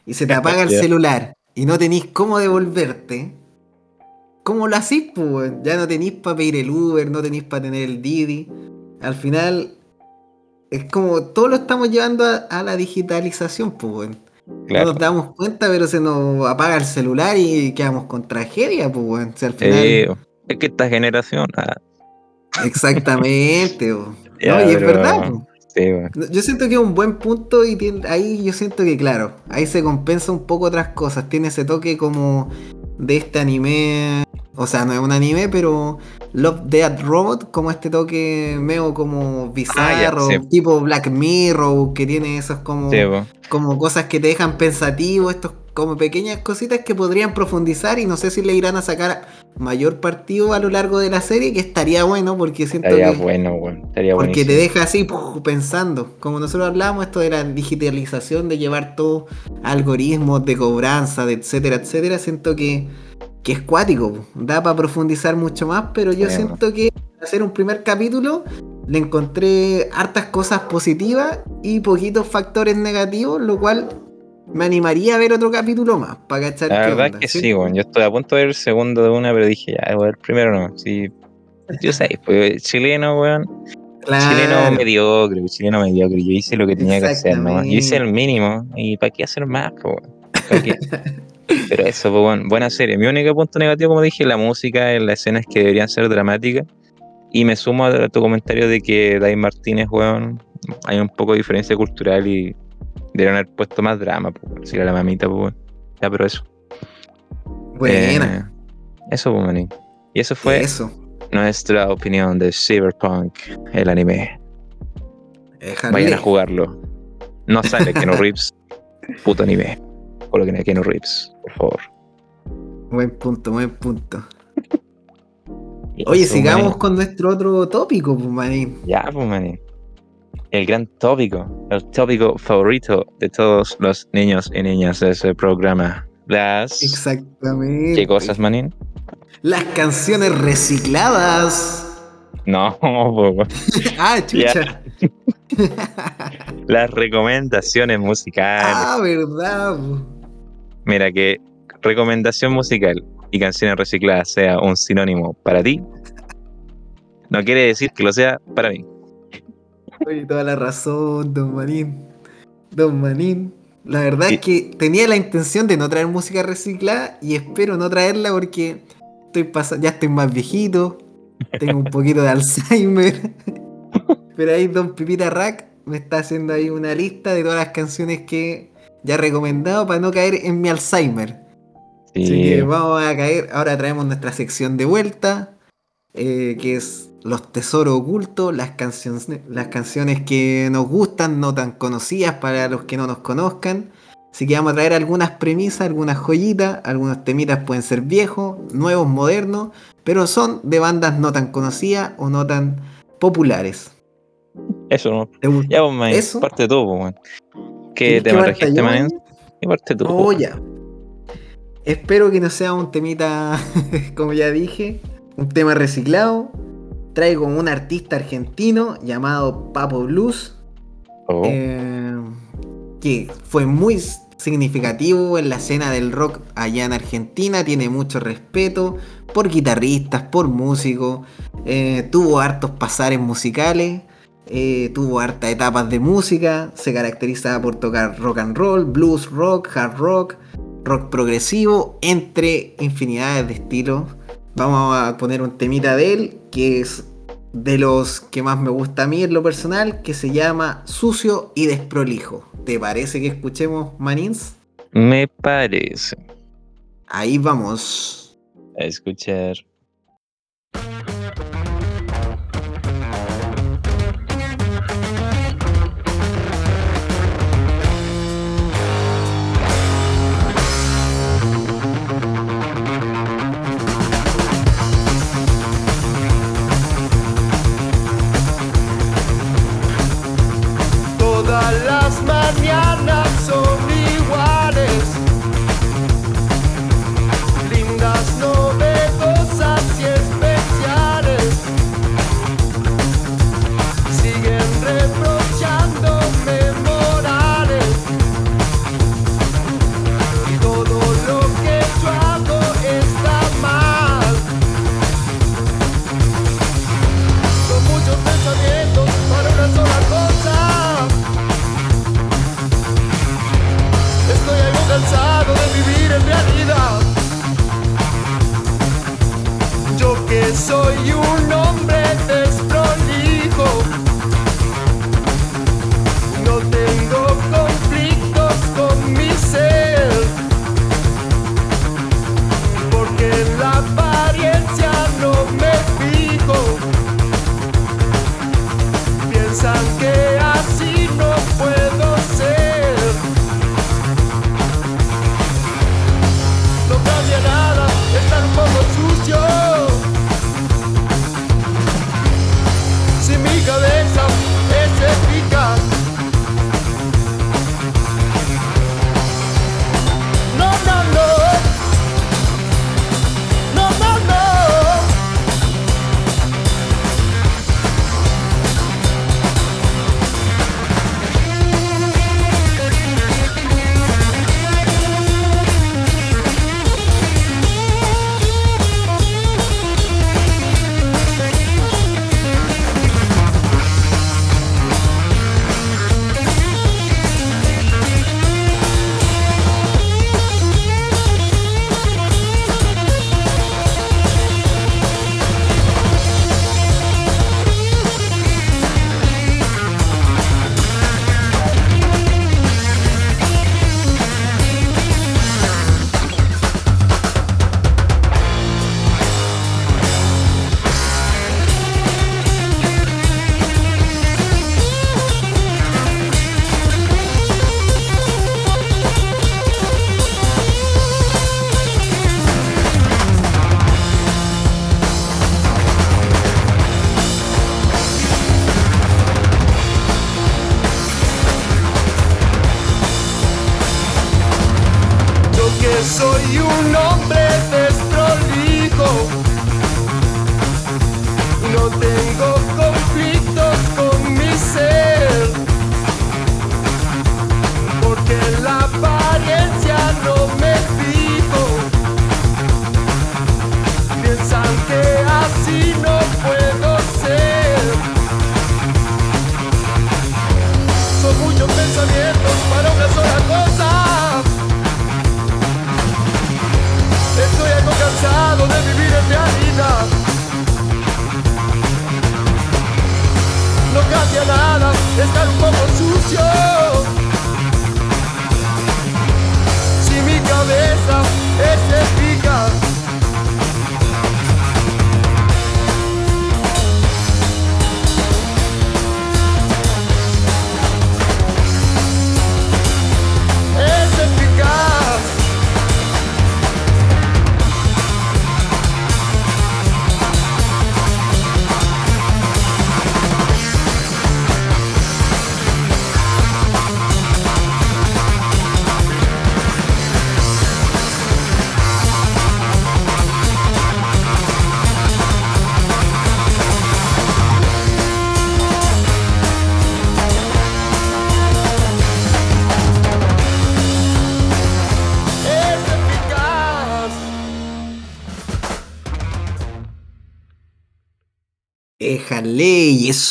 y se te apaga el celular y no tenís cómo devolverte. ¿Cómo lo hacís, pues? Ya no tenís para pedir el Uber, no tenís para tener el Didi. Al final, es como todo lo estamos llevando a, a la digitalización, pues, No nos damos cuenta, pero se nos apaga el celular y quedamos con tragedia, pues, weón. O sea, al final, Eh, es que esta generación. ah, Exactamente, bo. Ya, no, y es verdad. bo. sí, Yo siento que es un buen punto y tiene- ahí yo siento que, claro, ahí se compensa un poco otras cosas. Tiene ese toque como de este anime. O sea, no es un anime, pero Love Dead Robot, como este toque medio como bizarro, sí. tipo Black Mirror, que tiene esos como, Sí, como cosas que te dejan pensativo, estos como pequeñas cositas que podrían profundizar y no sé si le irán a sacar mayor partido a lo largo de la serie, que estaría bueno porque siento Estaría que... bueno, weón. Estaría Porque te deja así puf, pensando. Como nosotros hablamos, esto de la digitalización, de llevar todo algoritmos de cobranza, de etcétera, etcétera, siento que, que es cuático. Da para profundizar mucho más, pero yo Sí, siento que hacer un primer capítulo le encontré hartas cosas positivas y poquitos factores negativos, lo cual me animaría a ver otro capítulo más para cachar La verdad onda, es que sí, weón. Yo estoy a punto de ver el segundo de una, pero dije, ya, weón, el primero no. Sí. Yo sé, pues chileno, weón. Chileno mediocre, chileno mediocre. Yo hice lo que tenía que hacer. Yo hice el mínimo. ¿Y para qué hacer más, po, weón? ¿Pa' qué? Pero eso, pues, bueno, buena serie. Mi único punto negativo, como dije, la música, en las escenas que deberían ser dramáticas. Y me sumo a tu comentario de que Dave Martínez, weón, hay un poco de diferencia cultural y deberían haber puesto más drama, pues. Si era la mamita, pues, weón. Ya, pero eso. Buena. Eh, eso, pues. Y eso fue Eso. nuestra opinión de Cyberpunk, el anime. Eh, Vayan a jugarlo. No sale Keanu Reeves, puto anime. Coloquen a Keanu Reeves, por favor. Buen punto, buen punto. Oye, eso, sigamos manín. con nuestro otro tópico, pues, manín. Ya, pues, manín. El gran tópico, el tópico favorito de todos los niños y niñas de ese programa. Las. Exactamente. ¿Qué cosas, manín? Las canciones recicladas. No, po, weón. ah, chucha. las recomendaciones musicales. ah, verdad. po. Mira, que recomendación musical y canciones recicladas sea un sinónimo para ti, no quiere decir que lo sea para mí. Oye, toda la razón, don Manín. Don Manín. La verdad Sí. es que tenía la intención de no traer música reciclada y espero no traerla porque estoy pas- ya estoy más viejito, tengo un poquito de Alzheimer. Pero ahí Don Pipita Rack me está haciendo ahí una lista de todas las canciones que ya recomendado para no caer en mi Alzheimer. Así Sí, que vamos a caer. Ahora traemos nuestra sección de vuelta. eh, que es los tesoros ocultos, las canciones, las canciones que nos gustan, no tan conocidas para los que no nos conozcan. Así que vamos a traer algunas premisas, algunas joyitas, algunos temitas pueden ser viejos, nuevos, modernos, pero son de bandas no tan conocidas o no tan populares. eso no. Ya, pues, man, ¿Eso? parte tú, pues, weón. ¿Qué ¿Quieres tema trajiste, yo, man? man? ¿Qué parte tú? Oh, pues? ya. Espero que no sea un temita, como ya dije, un tema reciclado. Traigo un artista argentino llamado Papo Blues, Oh, eh, que fue muy significativo en la escena del rock allá en Argentina. Tiene mucho respeto por guitarristas, por músicos. eh, tuvo hartos pasares musicales. Eh, tuvo hartas etapas de música. Se caracterizaba por tocar rock and roll, blues rock, hard rock, rock progresivo, entre infinidades de estilos. Vamos a poner un temita de él que es de los que más me gusta a mí en lo personal, que se llama Sucio y Desprolijo. ¿Te parece que escuchemos Manins? me parece. Ahí vamos. A escuchar.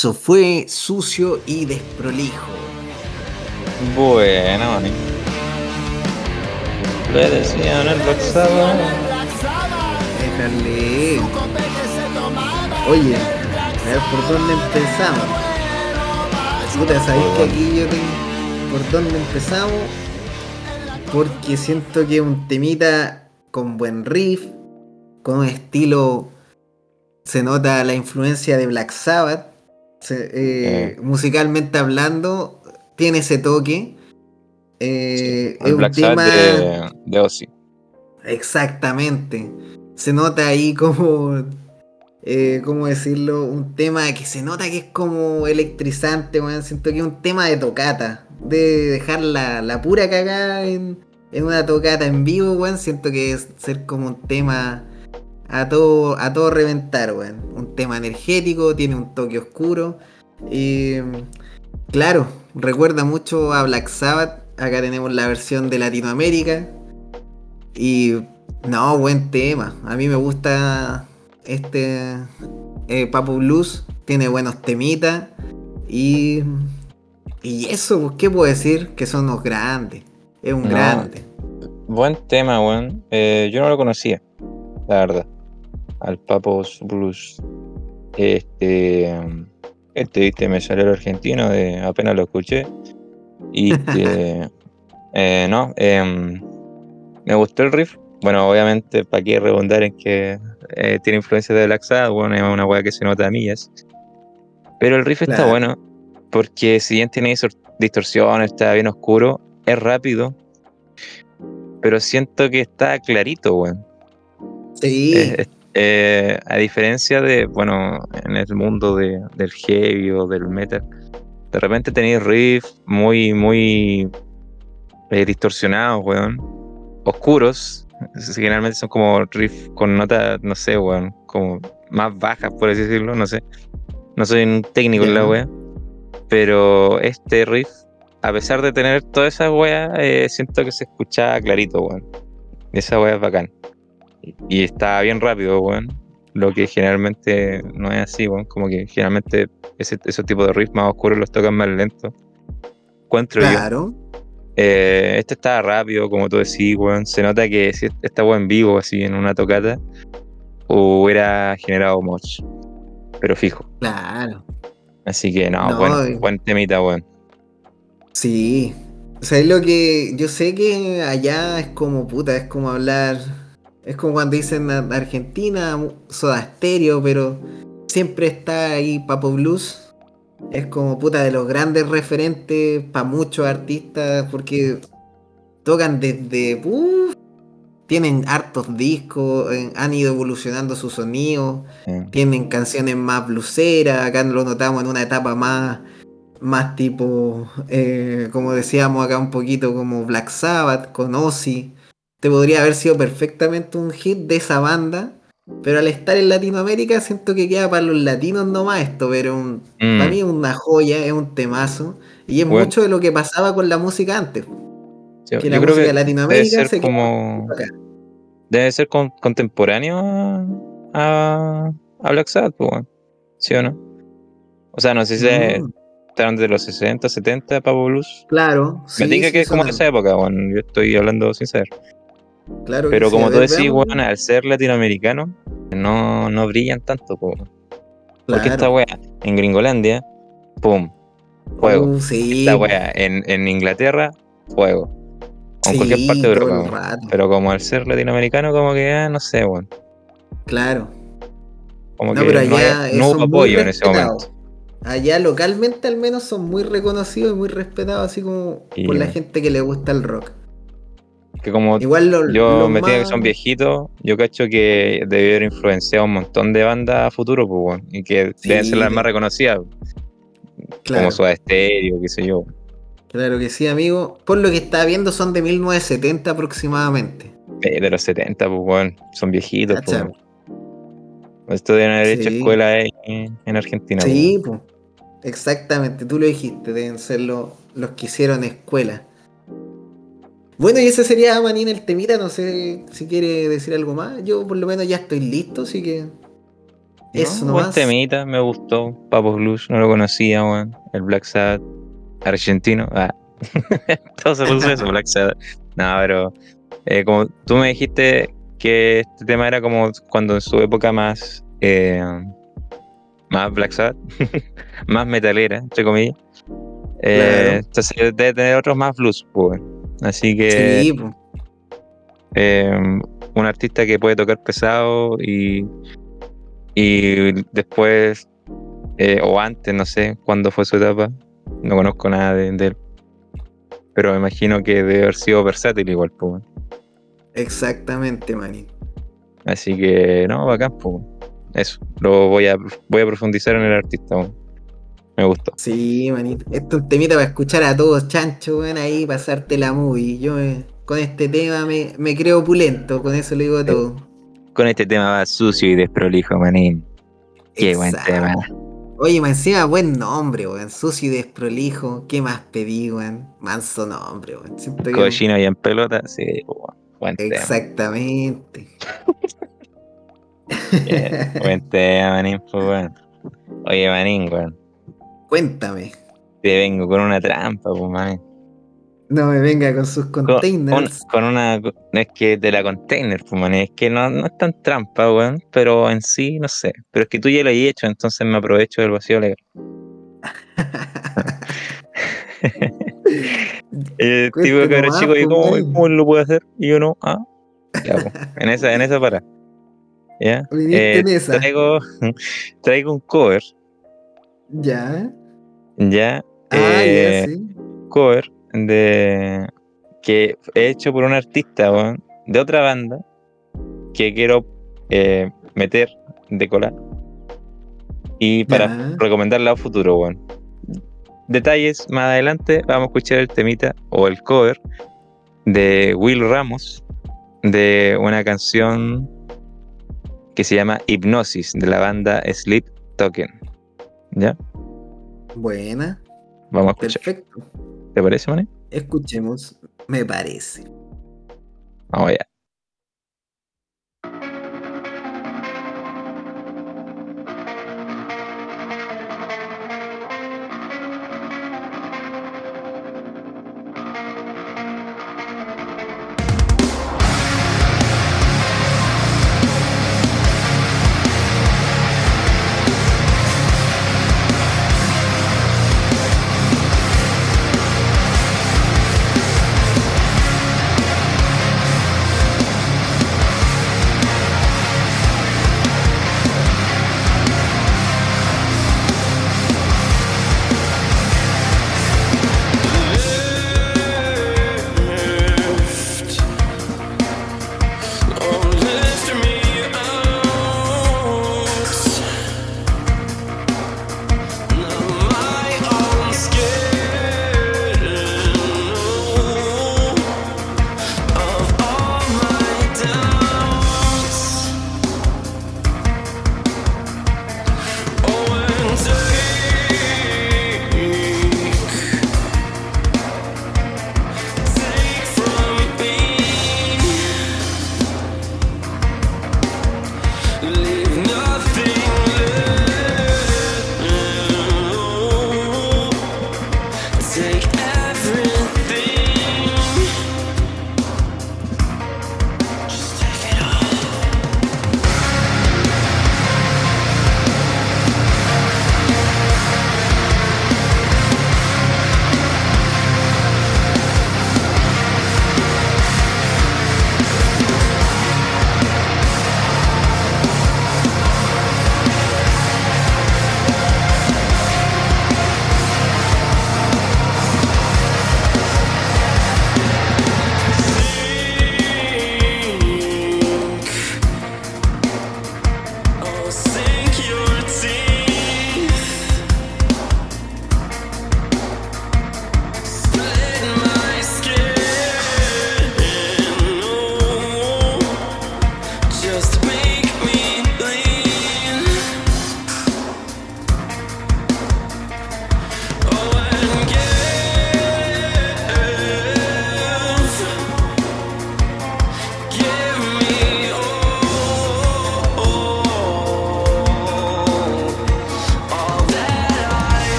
Eso fue sucio y desprolijo. Bueno, ni- le decían el Black Sabbath. Éjale. Oye, a ver por dónde empezamos. Puta, ¿sabéis que aquí yo tengo por dónde empezamos? Porque siento que un temita con buen riff, con un estilo. Se nota la influencia de Black Sabbath. Se- eh, Musicalmente hablando, tiene ese toque. Eh, es El un tema. De, de Ozzy. Exactamente. Se nota ahí como. Eh, ¿Cómo decirlo? Un tema que se nota que es como electrizante, weón. Siento que es un tema de tocata. De dejar la, la pura cagada en, en una tocata en vivo, weón. Siento que es ser como un tema a todo, a todo reventar, weón. Un tema energético, tiene un toque oscuro. Y claro, recuerda mucho a Black Sabbath. Acá tenemos la versión de Latinoamérica. Y no, buen tema. A mí me gusta este eh, Papo Blues. Tiene buenos temitas. Y, y eso, pues, ¿qué puedo decir? Que son unos grandes. Es un No. grande. Buen tema, weón. Eh, yo no lo conocía, la verdad. Al Papos Blues. Este, este, viste, me salió el argentino, de, apenas lo escuché. Y este, eh, no, em, me gustó el riff. Bueno, obviamente, para qué redundar en que eh, tiene influencia de Black Sabbath, bueno, es una weá que se nota a millas. Pero el riff está Claro. bueno, porque si bien tiene distor- distorsión, está bien oscuro, es rápido, pero siento que está clarito, weón. Sí, Eh, eh, a diferencia de, bueno, en el mundo de- del heavy o del metal, de repente tenéis riffs muy, muy eh, distorsionados, weón. Oscuros. Generalmente son como riffs con notas, no sé, weón, como más bajas, por así decirlo, no sé. No soy un técnico en la wea. Pero este riff, a pesar de tener toda esa wea, eh, siento que se escuchaba clarito, weón. Esa wea es bacán. Y- está bien rápido, weón. Lo que generalmente no es así, weón. Como que generalmente ese, esos tipos de riffs más oscuros los tocan más lento. Encuentro yo. claro. Eh, este estaba rápido, como tú decís, weón. Se nota que si esta weón en vivo, así en una tocata, hubiera generado moch. Pero fijo. Claro. Así que no, No, buen, y- buen temita, weón. Sí. O sea, es lo que. Yo sé que allá es como puta, es como hablar. Es como cuando dicen Argentina, Soda Stereo, pero siempre está ahí Papo Blues. Es como puta de los grandes referentes para muchos artistas porque tocan desde. tienen hartos discos, han ido evolucionando su sonido tienen canciones más bluseras, acá lo notamos en una etapa más, más tipo, eh, como decíamos acá un poquito como Black Sabbath, con Ozzy. Te podría haber sido perfectamente un hit de esa banda, pero al estar en Latinoamérica siento que queda para los latinos nomás esto, pero un- Mm. para mí es una joya, es un temazo, y es Bueno. mucho de lo que pasaba con la música antes. sí, Que yo la creo música que de Latinoamérica debe ser se como. acá. Debe ser con- contemporáneo a, a, Black Sabbath, pues. ¿Sí o no? O sea, no sé si se- Mm, estaban de los 60, 70, Pavo Blues. claro, Me sí, diga sí que es como esa época, weón. Yo estoy hablando sin saber. Claro Pero como tú ver, decís, weón, al ser latinoamericano, no, no brillan tanto, po. Porque esta wea en Gringolandia, pum, fuego. Uh, sí, esta wea en, en Inglaterra, fuego. O en cualquier parte de Europa. Pero como al ser latinoamericano, como que, ah, no sé, weón. Claro. Como No, que pero no, allá eh, no hubo apoyo en ese momento. Allá localmente al menos son muy reconocidos y muy respetados, así como Y, por la bueno. gente que le gusta el rock. Que como Igual lo, yo los me diga que son viejitos, yo cacho que debió haber influenciado un montón de bandas a futuro, pues. Y que deben ser las más reconocidas, Claro, como Soda Stereo, qué sé yo. claro que sí, amigo. Por lo que estaba viendo son de 1970 aproximadamente. Eh, de los 70, pues, weón. Son viejitos, pues. Esto deben haber hecho Sí. escuela en, en Argentina. Sí, pues. Exactamente, tú lo dijiste, deben ser lo- los que hicieron escuela. Bueno, y ese sería Manín el temita, no sé si quiere decir algo más. Yo por lo menos ya estoy listo, así que. Eso No, nomás. temita, me gustó. Papo Blues, no lo conocía, weón. El Black Sabbath argentino. Ah. Todo se puso eso, Black Sabbath. No, pero eh, como tú me dijiste que este tema era como cuando en su época más eh, más Black Sabbath, más metalera, entre comillas. Eh, Claro. Entonces debe tener otros más blues, pues. Así que Sí, eh, un artista que puede tocar pesado y, y después, eh, o antes, no sé cuándo fue su etapa, no conozco nada de, de él, pero me imagino que debe haber sido versátil igual, pues. Exactamente, Manín. así que no, bacán, pues, eso, lo voy a, voy a profundizar en el artista. Me gustó. Sí, manito. Esto es un temita para escuchar a todos, chancho, weón, ahí, pasarte la movie. Yo eh, con este tema me, me creo opulento, con eso le digo todo. Con este tema va sucio y desprolijo, manín. Qué buen Exacto. tema. Oye, más encima, buen nombre, weón. Sucio y desprolijo. ¿Qué más pedí, weón? Manso nombre, weón. Que- Cochino y en pelota, sí, weón. buen tema. Exactamente. Bien, Buen tema, manín, pues, weón. Oye, manín, weón. Cuéntame. Te vengo con una trampa, pues. No me venga con sus Con, containers. un- con una. Es que de la container, pues, man, es que no, no es tan trampa, weón. Pero en sí, no sé. Pero es que tú ya lo has hecho, entonces me aprovecho del vacío legal. El Cuente tipo de cabro nomás, chico, ¿y pues, cómo, cómo lo puede hacer? Y yo no, ah. Ya, pues, en esa, en esa para. ¿Ya? Eh, en esa. Traigo, traigo un cover, Ya. ¿Ya? Ah, Eh, sí. cover de que he hecho por un artista de otra banda que quiero eh, meter de cola y para recomendarla a futuro. weón. Detalles más adelante, vamos a escuchar el temita o el cover de Will Ramos de una canción que se llama Hipnosis de la banda Sleep Token. ¿Ya? Buena. Vamos a escuchar. Perfecto. ¿Te parece, Mane? Escuchemos. Me parece. Vamos allá.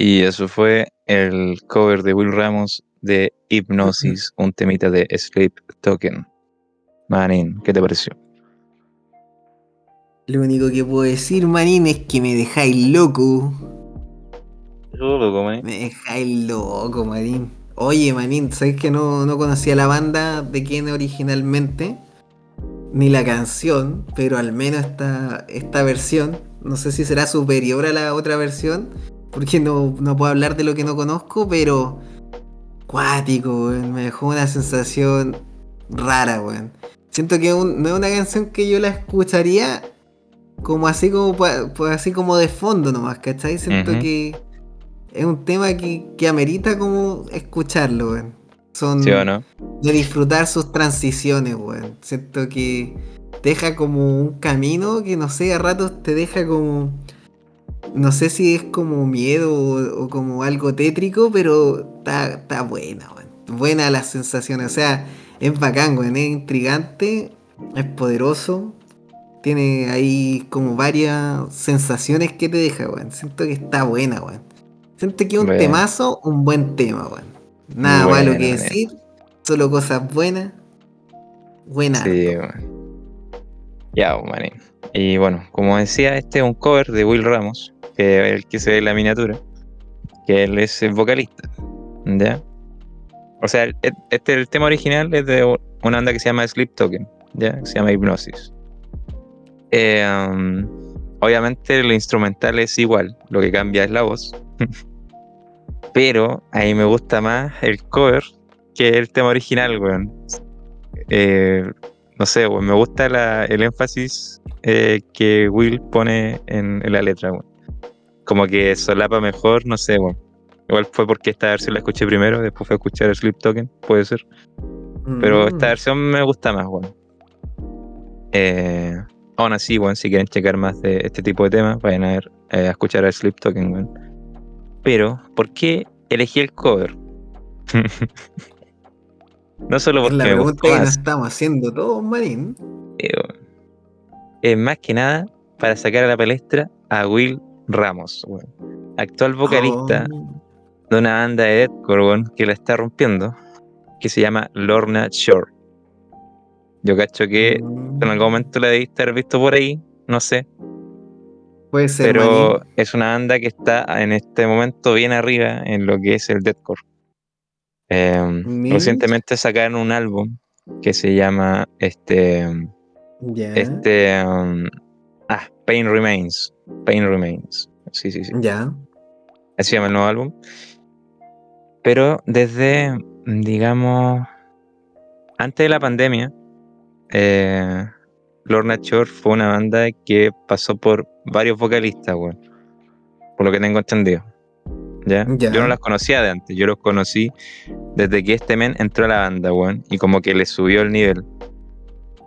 Y eso fue el cover de Will Ramos de Hipnosis, un temita de Sleep Token. Manin, ¿qué te pareció? Lo único que puedo decir, manín, es que me dejáis loco. Me dejáis loco, manín. Oye, manín, ¿sabes que no, no conocía la banda de quién originalmente? Ni la canción, pero al menos esta, esta versión, no sé si será superior a la otra versión, porque no, no puedo hablar de lo que no conozco, pero cuático, weón, me dejó una sensación rara, weón. Siento que un- no es una canción que yo la escucharía como así como pues así como de fondo nomás, ¿cachai? Siento que es un tema que, que amerita como escucharlo, weón. Son ¿Sí o no? de disfrutar sus transiciones, weón. Siento que deja como un camino que no sé, a ratos te deja como. No sé si es como miedo o, o como algo tétrico, pero está, está buena, weón. Buena la sensación, o sea, es bacán, weón. Es intrigante, es poderoso. Tiene ahí como varias sensaciones que te deja, weón. Siento que está buena, weón. Siento que un Bueno. temazo, un buen tema, weón. Nada Bueno, malo que bueno. decir, solo cosas buenas. Buena. Sí. Ya, manín. Y bueno, como decía, este es un cover de Will Ramos, que el que se ve en la miniatura, que él es el vocalista. ¿Ya? O sea, el- este el tema original es de una banda que se llama Sleep Token, ¿ya? Se llama Hipnosis. Eh, um, obviamente el instrumental es igual, lo que cambia es la voz. Pero a mí me gusta más el cover que el tema original, weón. Eh, no sé, weón, me gusta la- el énfasis eh, que Will pone en, en la letra, weón. Como que solapa mejor, no sé, weón. Igual fue porque esta versión la escuché primero, después fue a escuchar el Sleep Token, puede ser. Pero Mm. esta versión me gusta más, weón. Eh, aún así, weón, si quieren checar más de este tipo de temas, vayan a, ver, eh, a escuchar el Sleep Token, weón. Pero, ¿por qué elegí el cover? no solo Es porque la me pregunta que nos estamos haciendo todos, Marín. eh, es más que nada para sacar a la palestra a Will Ramos, weón. actual vocalista Oh, de una banda de deathcore weón, que la está rompiendo, que se llama Lorna Shore. Yo cacho que mm, en algún momento la debiste haber visto por ahí, no sé, Puede ser, pero es una banda que está en este momento bien arriba en lo que es el deathcore. Eh, recientemente sacaron un álbum que se llama este este um, ah Pain Remains. Pain Remains. Sí sí sí. Ya. así se llama el nuevo álbum. Pero desde digamos antes de la pandemia eh, Lorna Shore fue una banda que pasó por varios vocalistas weón, por lo que tengo entendido. ¿ya? Ya. yo no las conocía de antes. Yo los conocí desde que este men entró a la banda weón, y como que le subió el nivel.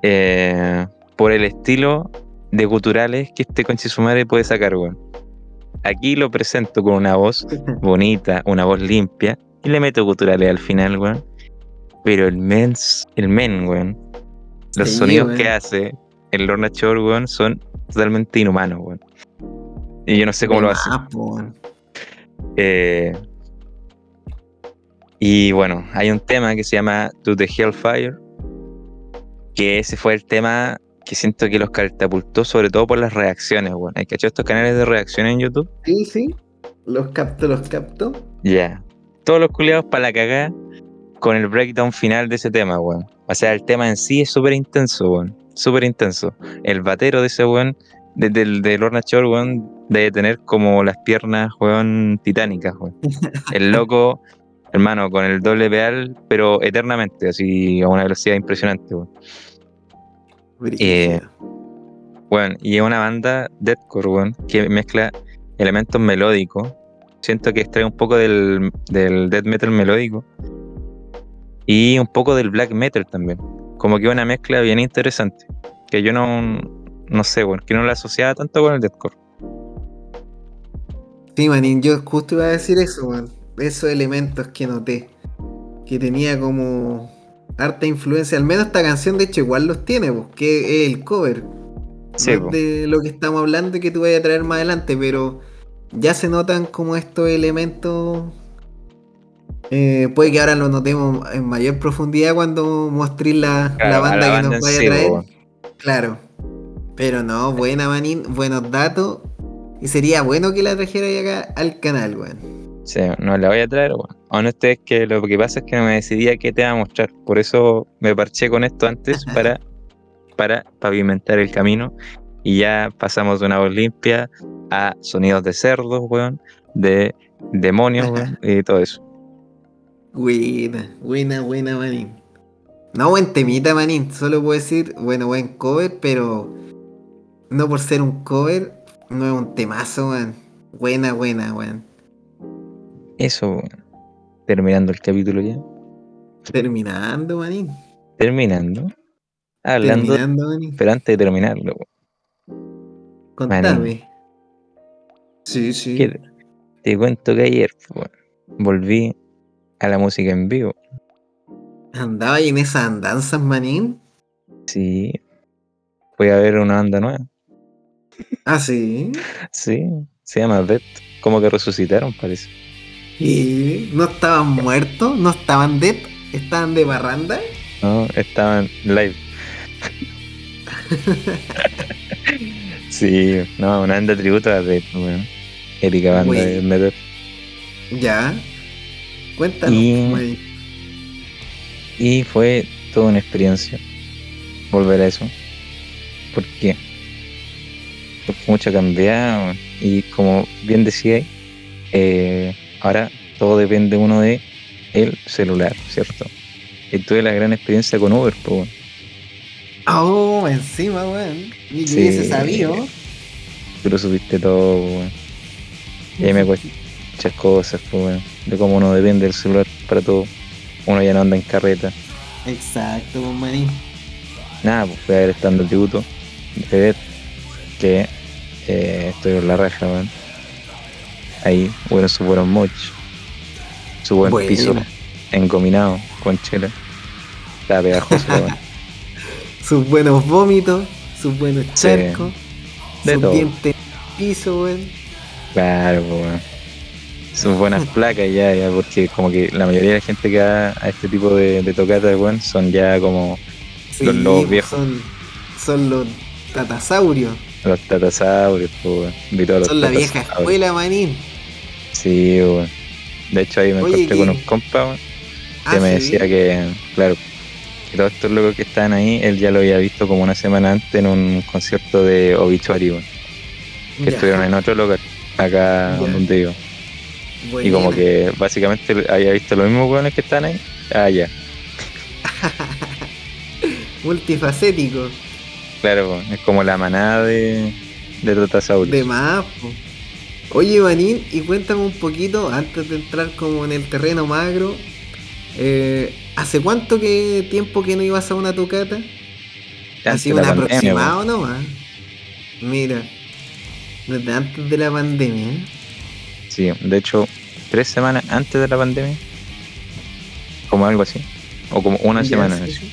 Eh, por el estilo de guturales que este conche su madre puede sacar, weón. Aquí lo presento con una voz bonita, una voz limpia, y le meto guturales al final, weón. Pero el men, el men, weón, los Sí, sonidos weón. que hace el Lorna Shore, weón, son totalmente inhumanos, weón. Y yo no sé cómo lo hace. Eh, y bueno, hay un tema que se llama To the Hellfire, que ese fue el tema que siento que los catapultó, sobre todo por las reacciones, weón. ¿Hay cachado estos canales de reacción en YouTube? Sí, sí. Los capto, los capto. Ya. Todos los culiados para la cagada con el breakdown final de ese tema, weón. O sea, el tema en sí es súper intenso, weón. Súper intenso. El batero de ese weón, de, del de Lorna Shore, weón, debe tener como las piernas, weón, titánicas, weón. El loco, hermano, con el doble pedal, pero eternamente, así a una velocidad impresionante, weón. Bueno, y es una banda deathcore, weón, que mezcla elementos melódicos. Siento que extrae un poco del, del death metal melódico y un poco del black metal también. Como que una mezcla bien interesante. Que yo no, no sé, weón, que no la asociaba tanto con el deathcore. Sí, manín, yo justo iba a decir eso, weón. Esos elementos que noté. Que tenía como harta influencia. Al menos esta canción, de hecho, igual los tiene, pues, que es el cover. Sí, no po. es de lo que estamos hablando y que tú vayas a traer más adelante, pero ya se notan como estos elementos. eh, puede que ahora lo notemos en mayor profundidad cuando mostré la, Claro, la banda la que nos vaya a traer. Claro. Pero no, buena manín, buenos datos. Y sería bueno que la trajera acá al canal, weón. Sí, no la voy a traer, weón. Honesto es que lo que pasa es que no me decidía qué te va a mostrar. Por eso me parché con esto antes para, para pavimentar el camino. Y ya pasamos de una voz limpia a sonidos de cerdos, weón, de demonios, weón, y todo eso. Buena, buena, buena, manín. No, buen temita, manín. Solo puedo decir, bueno, buen cover, pero no por ser un cover, no es un temazo, weón. Buena, buena, weón. Eso. Terminando el capítulo ya. Terminando, manín. Terminando. Hablando, Terminando, manín. pero antes de terminarlo. Contame. Sí, sí. que te cuento que ayer, volví a la música en vivo. Andaba ahí en esas andanzas, manín. Sí. Fui a ver una banda nueva. Ah, sí. Sí, se llama Dead. Como que resucitaron, parece. Y no estaban muertos, no estaban dead, estaban de barranda. No, estaban live. sí, no, una banda tributo a Dead, weón. Épica banda de metal. Ya. Cuéntanos, Y-. Y fue toda una experiencia volver a eso. ¿Por qué? Porque mucho ha cambiado y como bien decía, eh, ahora todo depende uno de el celular, ¿cierto? Y tuve la gran experiencia con Uber, pues, weón. Oh, encima, weón. Ni Sí. hubiese sabido. tú lo supiste todo, weón. Y ahí me cuesta muchas cosas, pues, weón, de cómo uno depende del celular para todo. Uno ya no anda en carreta. Exacto, pues, manín. Nada, pues fui a ver estando tributo de Dead, que eh, estoy en la raja, weón. Ahí, bueno, su buenos moch, su buen Buena. piso engominado con chela. Estaba pegajoso, weón. Sus buenos vómitos, sus buenos Sí. charcos, De sus todo. dientes en piso, weón. Claro, weón. Sus buenas placas ya, ya, porque como que la mayoría de la gente que va a este tipo de, de tocatas, weón, son ya como Los lobos pues, viejos. Son, son los tatasaurios. los tatasaurios, weón. Los Son la vieja escuela, manín. Sí, weón. De hecho, ahí me Oye, encontré con un compa, weón, que Ah, me sí. decía que, claro, que todos estos locos que estaban ahí, él ya lo había visto como una semana antes en un concierto de Obituary, weón, que Ya. estuvieron en otro lugar, acá Ya. donde vivo. Y como que básicamente había visto los mismos weones que están ahí. Ah, ya. Multifacético. Claro, es como la manada de, de Tatasaurus. De más. Oye, Manín, y cuéntame un poquito, antes de entrar como en el terreno magro, eh, ¿hace cuánto que tiempo que no ibas a una tocata? Así un aproximado nomás. Mira, desde antes de la pandemia. Sí, de hecho, tres semanas antes de la pandemia. Como algo así. O como una Ya, semana. sí, así. sí.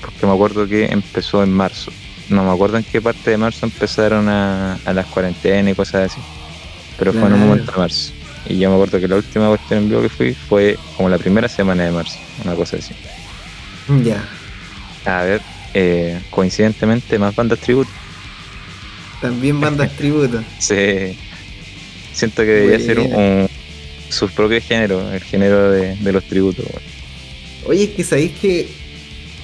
Porque me acuerdo que empezó en marzo. No me acuerdo en qué parte de marzo empezaron a, a las cuarentenas y cosas así. Pero fue en un momento de marzo. Y yo me acuerdo que la última cuestión en vivo que fui fue como la primera semana de marzo. Una cosa así. Ya, A ver, eh, coincidentemente, más bandas tributo. también bandas tributo. Sí. Siento que debería ser un, su propio género, el género de, de los tributos. Oye, es que sabéis que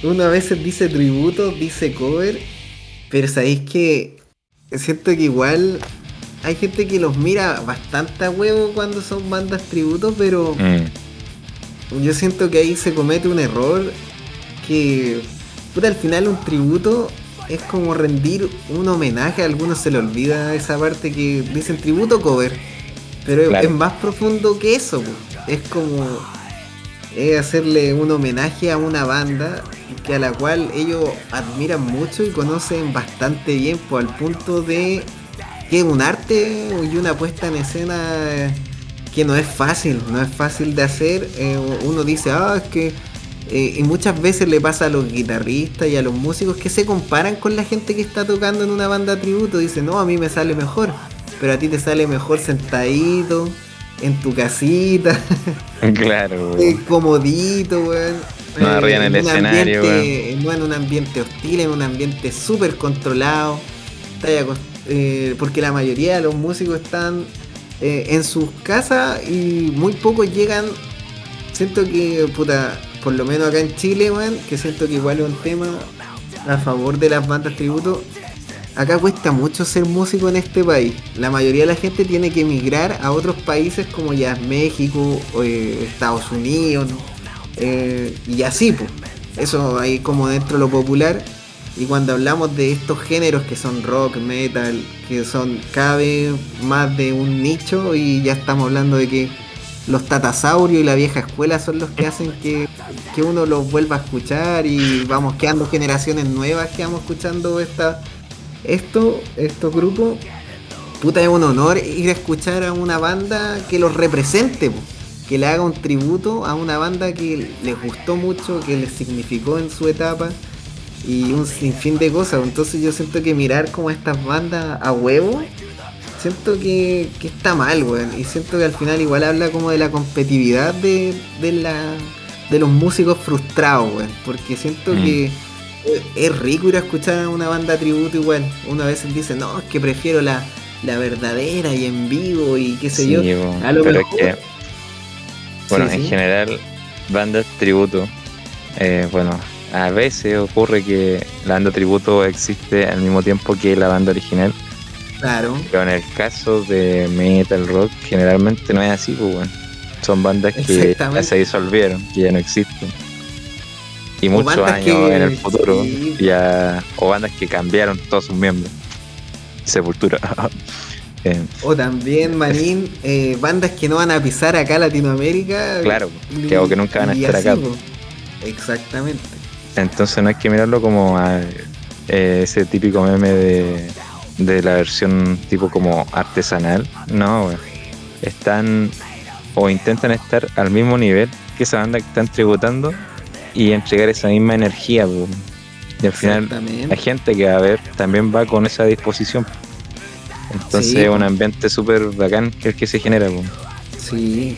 uno a veces dice tributo, dice cover, pero sabéis que siento que igual hay gente que los mira bastante a huevo cuando son bandas tributos, pero Mm, yo siento que ahí se comete un error que, puta, al final un tributo es como rendir un homenaje, a algunos se le olvida esa parte que dicen tributo cover, pero Claro. es más profundo que eso, es como es hacerle un homenaje a una banda que a la cual ellos admiran mucho y conocen bastante bien, pues al punto de que es un arte y una puesta en escena eh, que no es fácil, no es fácil de hacer. Eh, uno dice, ah, es que. eh, y muchas veces le pasa a los guitarristas y a los músicos que se comparan con la gente que está tocando en una banda tributo. Dicen, no, a mí me sale mejor. pero a ti te sale mejor sentadito, en tu casita, Claro, eh, comodito, weón. No arriba en el un escenario, ambiente- No en un ambiente hostil, en un ambiente súper controlado. Está ya acos- eh, porque la mayoría de los músicos están eh, en sus casas y muy pocos llegan. Siento que, puta, por lo menos acá en Chile, weón, que siento que igual es un tema a favor de las bandas tributo. Acá cuesta mucho ser músico en este país. La mayoría de la gente tiene que emigrar a otros países como ya México, o, eh, Estados Unidos, eh, y así, pues. Eso ahí como dentro de lo popular. Y cuando hablamos de estos géneros que son rock, metal, que son cada vez más de un nicho, y ya estamos hablando de que los tatasaurios y la vieja escuela son los que hacen que, que uno los vuelva a escuchar y vamos quedando generaciones nuevas que vamos escuchando esta, esto, estos grupos. Puta, es un honor ir a escuchar a una banda que los represente, que le haga un tributo a una banda que les gustó mucho, que les significó en su etapa y un sinfín de cosas. Entonces yo siento que mirar como a estas bandas a huevo, siento que, que está mal, weón. Y siento que al final igual habla como de la competitividad de, de, la, de los músicos frustrados, weón. Porque siento Mm. que es rico ir a escuchar a una banda tributo igual. Una vez dice, no, es que prefiero la, la verdadera y en vivo y qué sé Sí, yo. A lo Pero mejor- es que, bueno, Sí, en sí. general, bandas tributo, eh, bueno, a veces ocurre que la banda tributo existe al mismo tiempo que la banda original, Claro. pero en el caso de metal rock, generalmente no es así, pues, weón. Son bandas que ya se disolvieron, que ya no existen. Y O muchos años que- en el futuro, sí. ya, o bandas que cambiaron todos sus miembros. Sepultura. Eh, O también, Marín, eh, bandas que no van a pisar acá Latinoamérica. claro, y- que, o que nunca van a estar así, acá. po. Exactamente. Entonces no hay que mirarlo como a eh, ese típico meme de, de la versión tipo como artesanal. No, están o intentan estar al mismo nivel que esa banda que están tributando y entregar esa misma energía. Y al final la gente que va a ver también va con esa disposición. Entonces Sí, es un ambiente súper bacán que es el que se genera. Sí.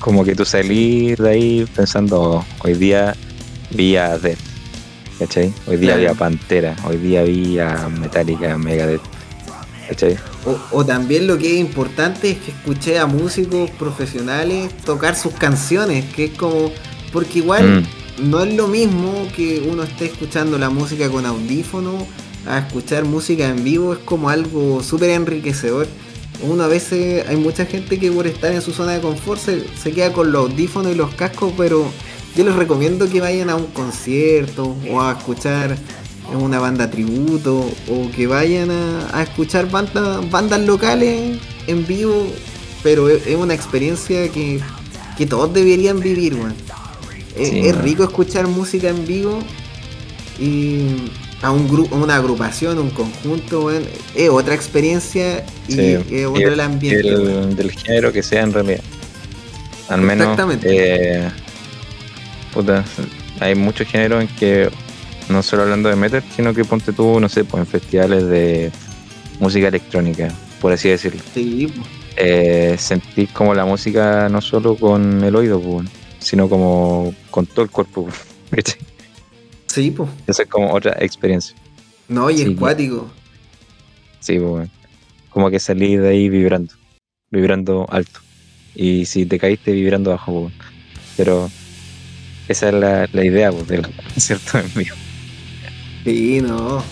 Como que tú salís de ahí pensando, "Oh, hoy día vi a Death, ¿cachai? Hoy día Claro. vi a Pantera, hoy día vi a Metallica, Megadeth, ¿cachai? O, o también lo que es importante es que escuché a músicos profesionales tocar sus canciones, que es como. Porque igual Mm. no es lo mismo que uno esté escuchando la música con audífono a escuchar música en vivo, es como algo súper enriquecedor. Uno a veces, hay mucha gente que por estar en su zona de confort se, se queda con los audífonos y los cascos, pero yo les recomiendo que vayan a un concierto o a escuchar una banda tributo o que vayan a, a escuchar banda- bandas locales en vivo, pero es, es una experiencia que, que todos deberían vivir, weón. Es, Sí, es weón. rico escuchar música en vivo y a un grupo, una agrupación, un conjunto, weón, es otra experiencia y Sí, es y otro el ambiente. del género que sea en realidad. Al menos, Exactamente. eh, puta, hay muchos géneros en que, no solo hablando de metal, sino que ponte tú, no sé, pues en festivales de música electrónica, por así decirlo. Sí, po. eh, sentís como la música no solo con el oído, pues, sino como con todo el cuerpo. pues, sí, po. Esa es como otra experiencia. No, y Sí, es cuático. Sí, pues, como que salís de ahí vibrando, vibrando alto. Y si te caíste vibrando bajo, pues, pero esa es la, la idea pues, del concierto en vivo. Sí, no.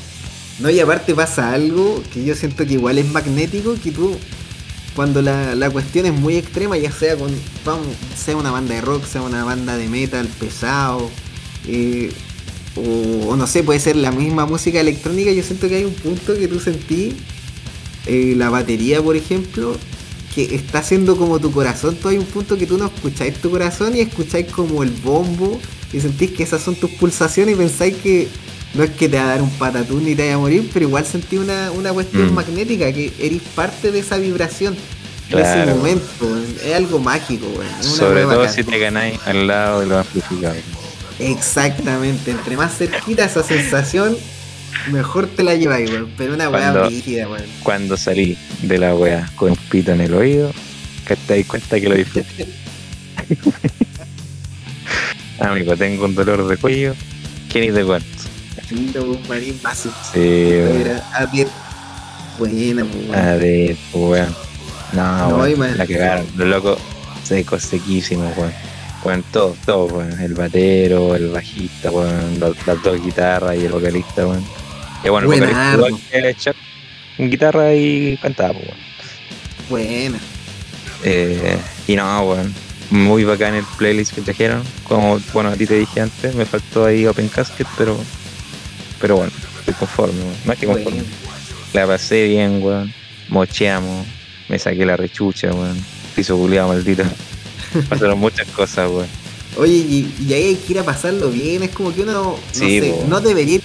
No, y aparte pasa algo que yo siento que igual es magnético, que tú, cuando la, la cuestión es muy extrema, ya sea con, vamos, sea una banda de rock, sea una banda de metal pesado, eh, o, no sé, puede ser la misma música electrónica, yo siento que hay un punto que tú sentís, eh, la batería, por ejemplo, que está haciendo como tu corazón, tú hay un punto que tú no escucháis tu corazón y escucháis como el bombo y sentís que esas son tus pulsaciones y pensáis que no es que te va a dar un patatún ni te vaya a morir, pero igual sentí una, una cuestión Mm. magnética, que eres parte de esa vibración, de ese Claro. momento, es algo mágico, una Sobre todo si te ganáis al lado de los amplificadores. Exactamente, entre más cerquita esa sensación, Mejor te la lleváis, weón. Pero una weá rígida, weón. Cuando salí de la wea con un pito en el oído, que te das cuenta que lo disfruté. Amigo, tengo un dolor de cuello que ni te cuento. Lindo, un marín básico. Sí, weón. A pie. Buena, pues, weón. A ver, pues, weón. No, No, weón, la cagaron. Los locos secos, sequísimos, weón. Weón, todo, todo, weón. El batero, el bajista, weón. los- las dos guitarras y el vocalista, weón. Bueno, vocalista que el Chuck, guitarra y cantaba, pues, weón. Buena. Eh, y no, weón. Muy bacán el playlist que trajeron. Como, bueno, a ti te dije antes, me faltó ahí Open Casket, pero. Pero bueno, estoy conforme, weón. Más que conforme. Buena. La pasé bien, weón. Mocheamos. Me saqué la rechucha, weón. Piso culiado maldito. Pasaron muchas cosas, weón. Oye, y, y ahí hay que ir a pasarlo bien. Es como que uno no, Sí, sé, no debería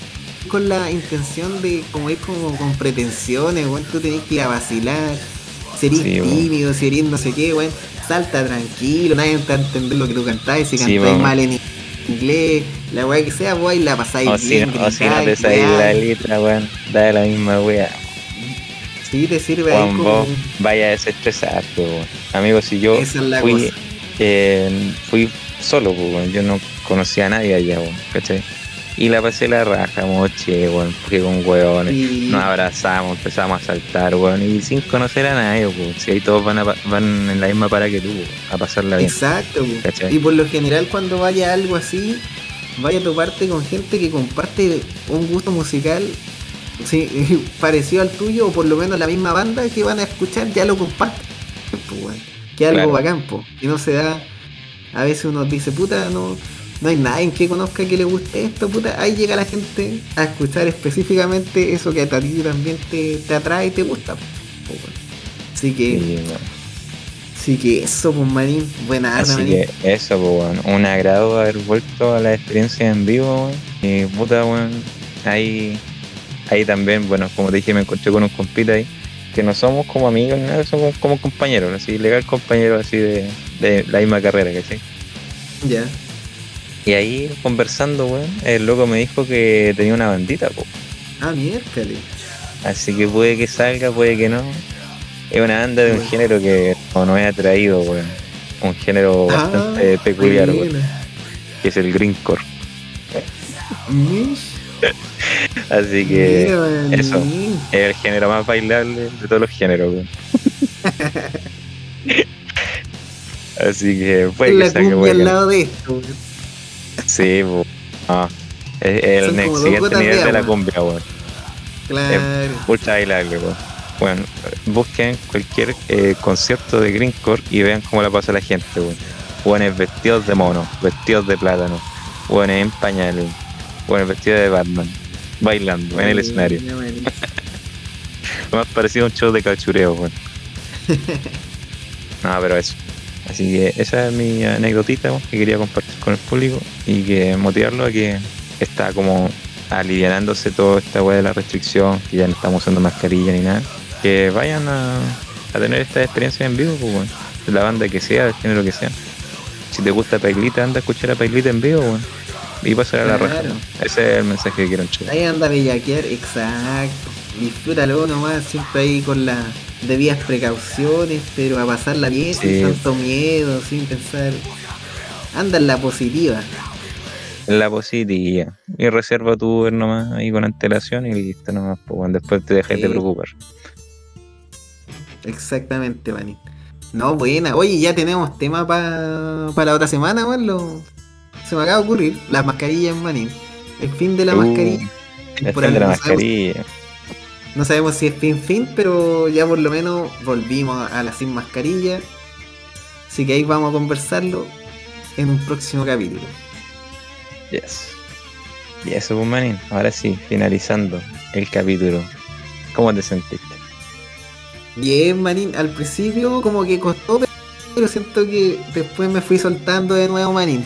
con la intención de como ir como con pretensiones, weón. Tú tenés que ir a vacilar. Ser Sí, tímido, ser no sé qué, weón. Salta tranquilo, nadie va a entender lo que tú cantás. Si Sí, cantáis mal en inglés, la weá que sea, weón, y la pasáis O si, bien. o si no te la weá. letra, weón. Da la misma wea. Sí, te sirve ahí Weón, como. vaya a desestresarte, weón. Amigo, si yo Esa es la fui, cosa. eh, fui solo, pues, weón. yo no conocía a nadie allá, weón, ¿cachai? Y la pasé la raja, moche, weón, porque con weones. Y- Nos abrazamos, empezamos a saltar, weón, y sin conocer a nadie, weón. Si ahí todos van, a van en la misma para que tú, weón, a pasarla bien. Exacto. ¿Cachai? Y por lo general cuando vaya algo así, vaya a toparte con gente que comparte un gusto musical sí, parecido al tuyo o por lo menos la misma banda que van a escuchar ya lo comparten. po, weón. Que algo Claro. bacán, po. Y no se da. A veces uno dice, puta, no, no hay nadie que conozca que le guste esto, puta. Ahí llega la gente a escuchar específicamente eso que a ti también te, te atrae y te gusta. po, weón. Así que, Sí, así que eso, pues manín, buena arma, Así manín. que eso, pues, weón. Un agrado haber vuelto a la experiencia en vivo, weón. Y puta, weón. Ahí, ahí también, bueno, como te dije, me encontré con un compita ahí. Que no somos como amigos, nada, somos como compañeros, así, legal compañeros así de, de la misma carrera, ¿cachai? Ya. Y ahí conversando, weón, el loco me dijo que tenía una bandita, po. Ah, miércoles. Así que puede que salga, puede que no. Es una banda de un Bueno. género que no nos ha atraído, weón. Un género bastante peculiar, weón, que es el greencore. Así que mira, eso. es el género más bailable de todos los géneros, weón. Así que puede que la salga, cumbia puede al que lado de esto. Sí, po. No. Es el Son ne- como dos siguiente nivel de la cumbia, weón. Claro. Ultra bailable, weón. Bueno, busquen cualquier eh, concierto de Greencore y vean cómo la pasa la gente, weón. Buenos vestidos de mono, vestidos de plátano, buenos en pañales, buenos vestidos de Batman, bailando en el escenario. Lo más parecido a un show de cachureo, weón. no, pero eso. Así que esa es mi anécdotita que quería compartir con el público y que motivarlo a que está como alivianándose toda esta weá de la restricción, que ya no estamos usando mascarilla ni nada. Que vayan a, a tener esta experiencia en vivo, pues. De la banda que sea, del género que sea. Si te gusta Pailita, anda a escuchar a Pailita en vivo, weón. Y pasar a la raja. Claro. Ese es el mensaje que quiero entregar. Ahí anda a bellaquear, exacto. Disfrútalo nomás, siempre ahí con las debidas precauciones, pero a pasarla bien, Sí. sin tanto miedo, sin pensar. Anda en la positiva. La positiva. Y reserva tu Uber nomás ahí con antelación y listo nomás, pues, weón. después te dejes Sí. de preocupar. Exactamente, Manín. No, buena. Oye, ya tenemos tema pa- para la otra semana, weón. Lo... Se me acaba de ocurrir. Las mascarillas, Manín. El fin de la Uh, mascarilla. El fin de la mascarilla. No sabemos si es fin fin, pero ya por lo menos volvimos a la sin mascarilla. Así que ahí vamos a conversarlo en un próximo capítulo. Yes. Y eso, pues, manín. Ahora sí, finalizando el capítulo. ¿Cómo te sentiste? Bien, Manín, al principio como que costó, pero siento que después me fui soltando de nuevo, Manín.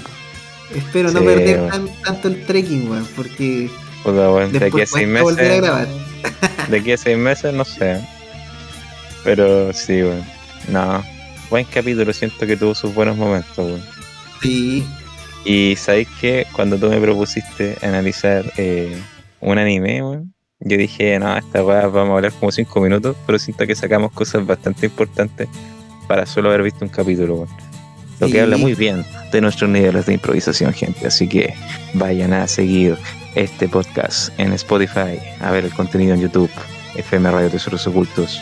Espero no perder tan- tanto el trekking, weón, porque Puta, weón, de aquí a después seis volver a grabar. De aquí a seis meses, no sé. Pero sí, weón. No. Buen capítulo, siento que tuvo sus buenos momentos, weón. Sí, Y sabéis que cuando tú me propusiste analizar eh, un anime, weón, yo dije, no, esta weá vamos a hablar como cinco minutos, pero siento que sacamos cosas bastante importantes para solo haber visto un capítulo, weón. Lo Sí. que habla muy bien de nuestros niveles de improvisación, gente. Así que vayan a seguir este podcast en Spotify, a ver el contenido en YouTube, FM Radio Tesoros Ocultos,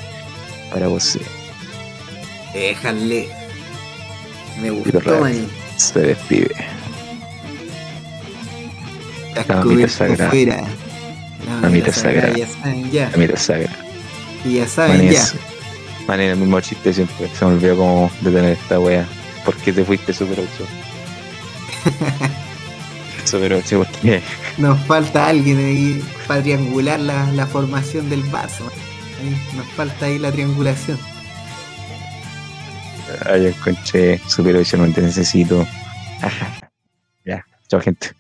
para vos. Déjale. Me gustó. Se despide. La cubiertas sagrada. fuera. La Mamita sagrada. La mitad sagra. Y ya saben, Man, ya. es- man, el mismo chiste siempre. Se me olvidó cómo detener esta wea. ¿Por qué te fuiste Super 8? Super 8, ¿por qué? Nos falta alguien ahí para triangular la, la formación del vaso. Ahí, nos falta ahí la triangulación. Ay, encontré Super 8, no te necesito. Ajá. Ya, chao gente.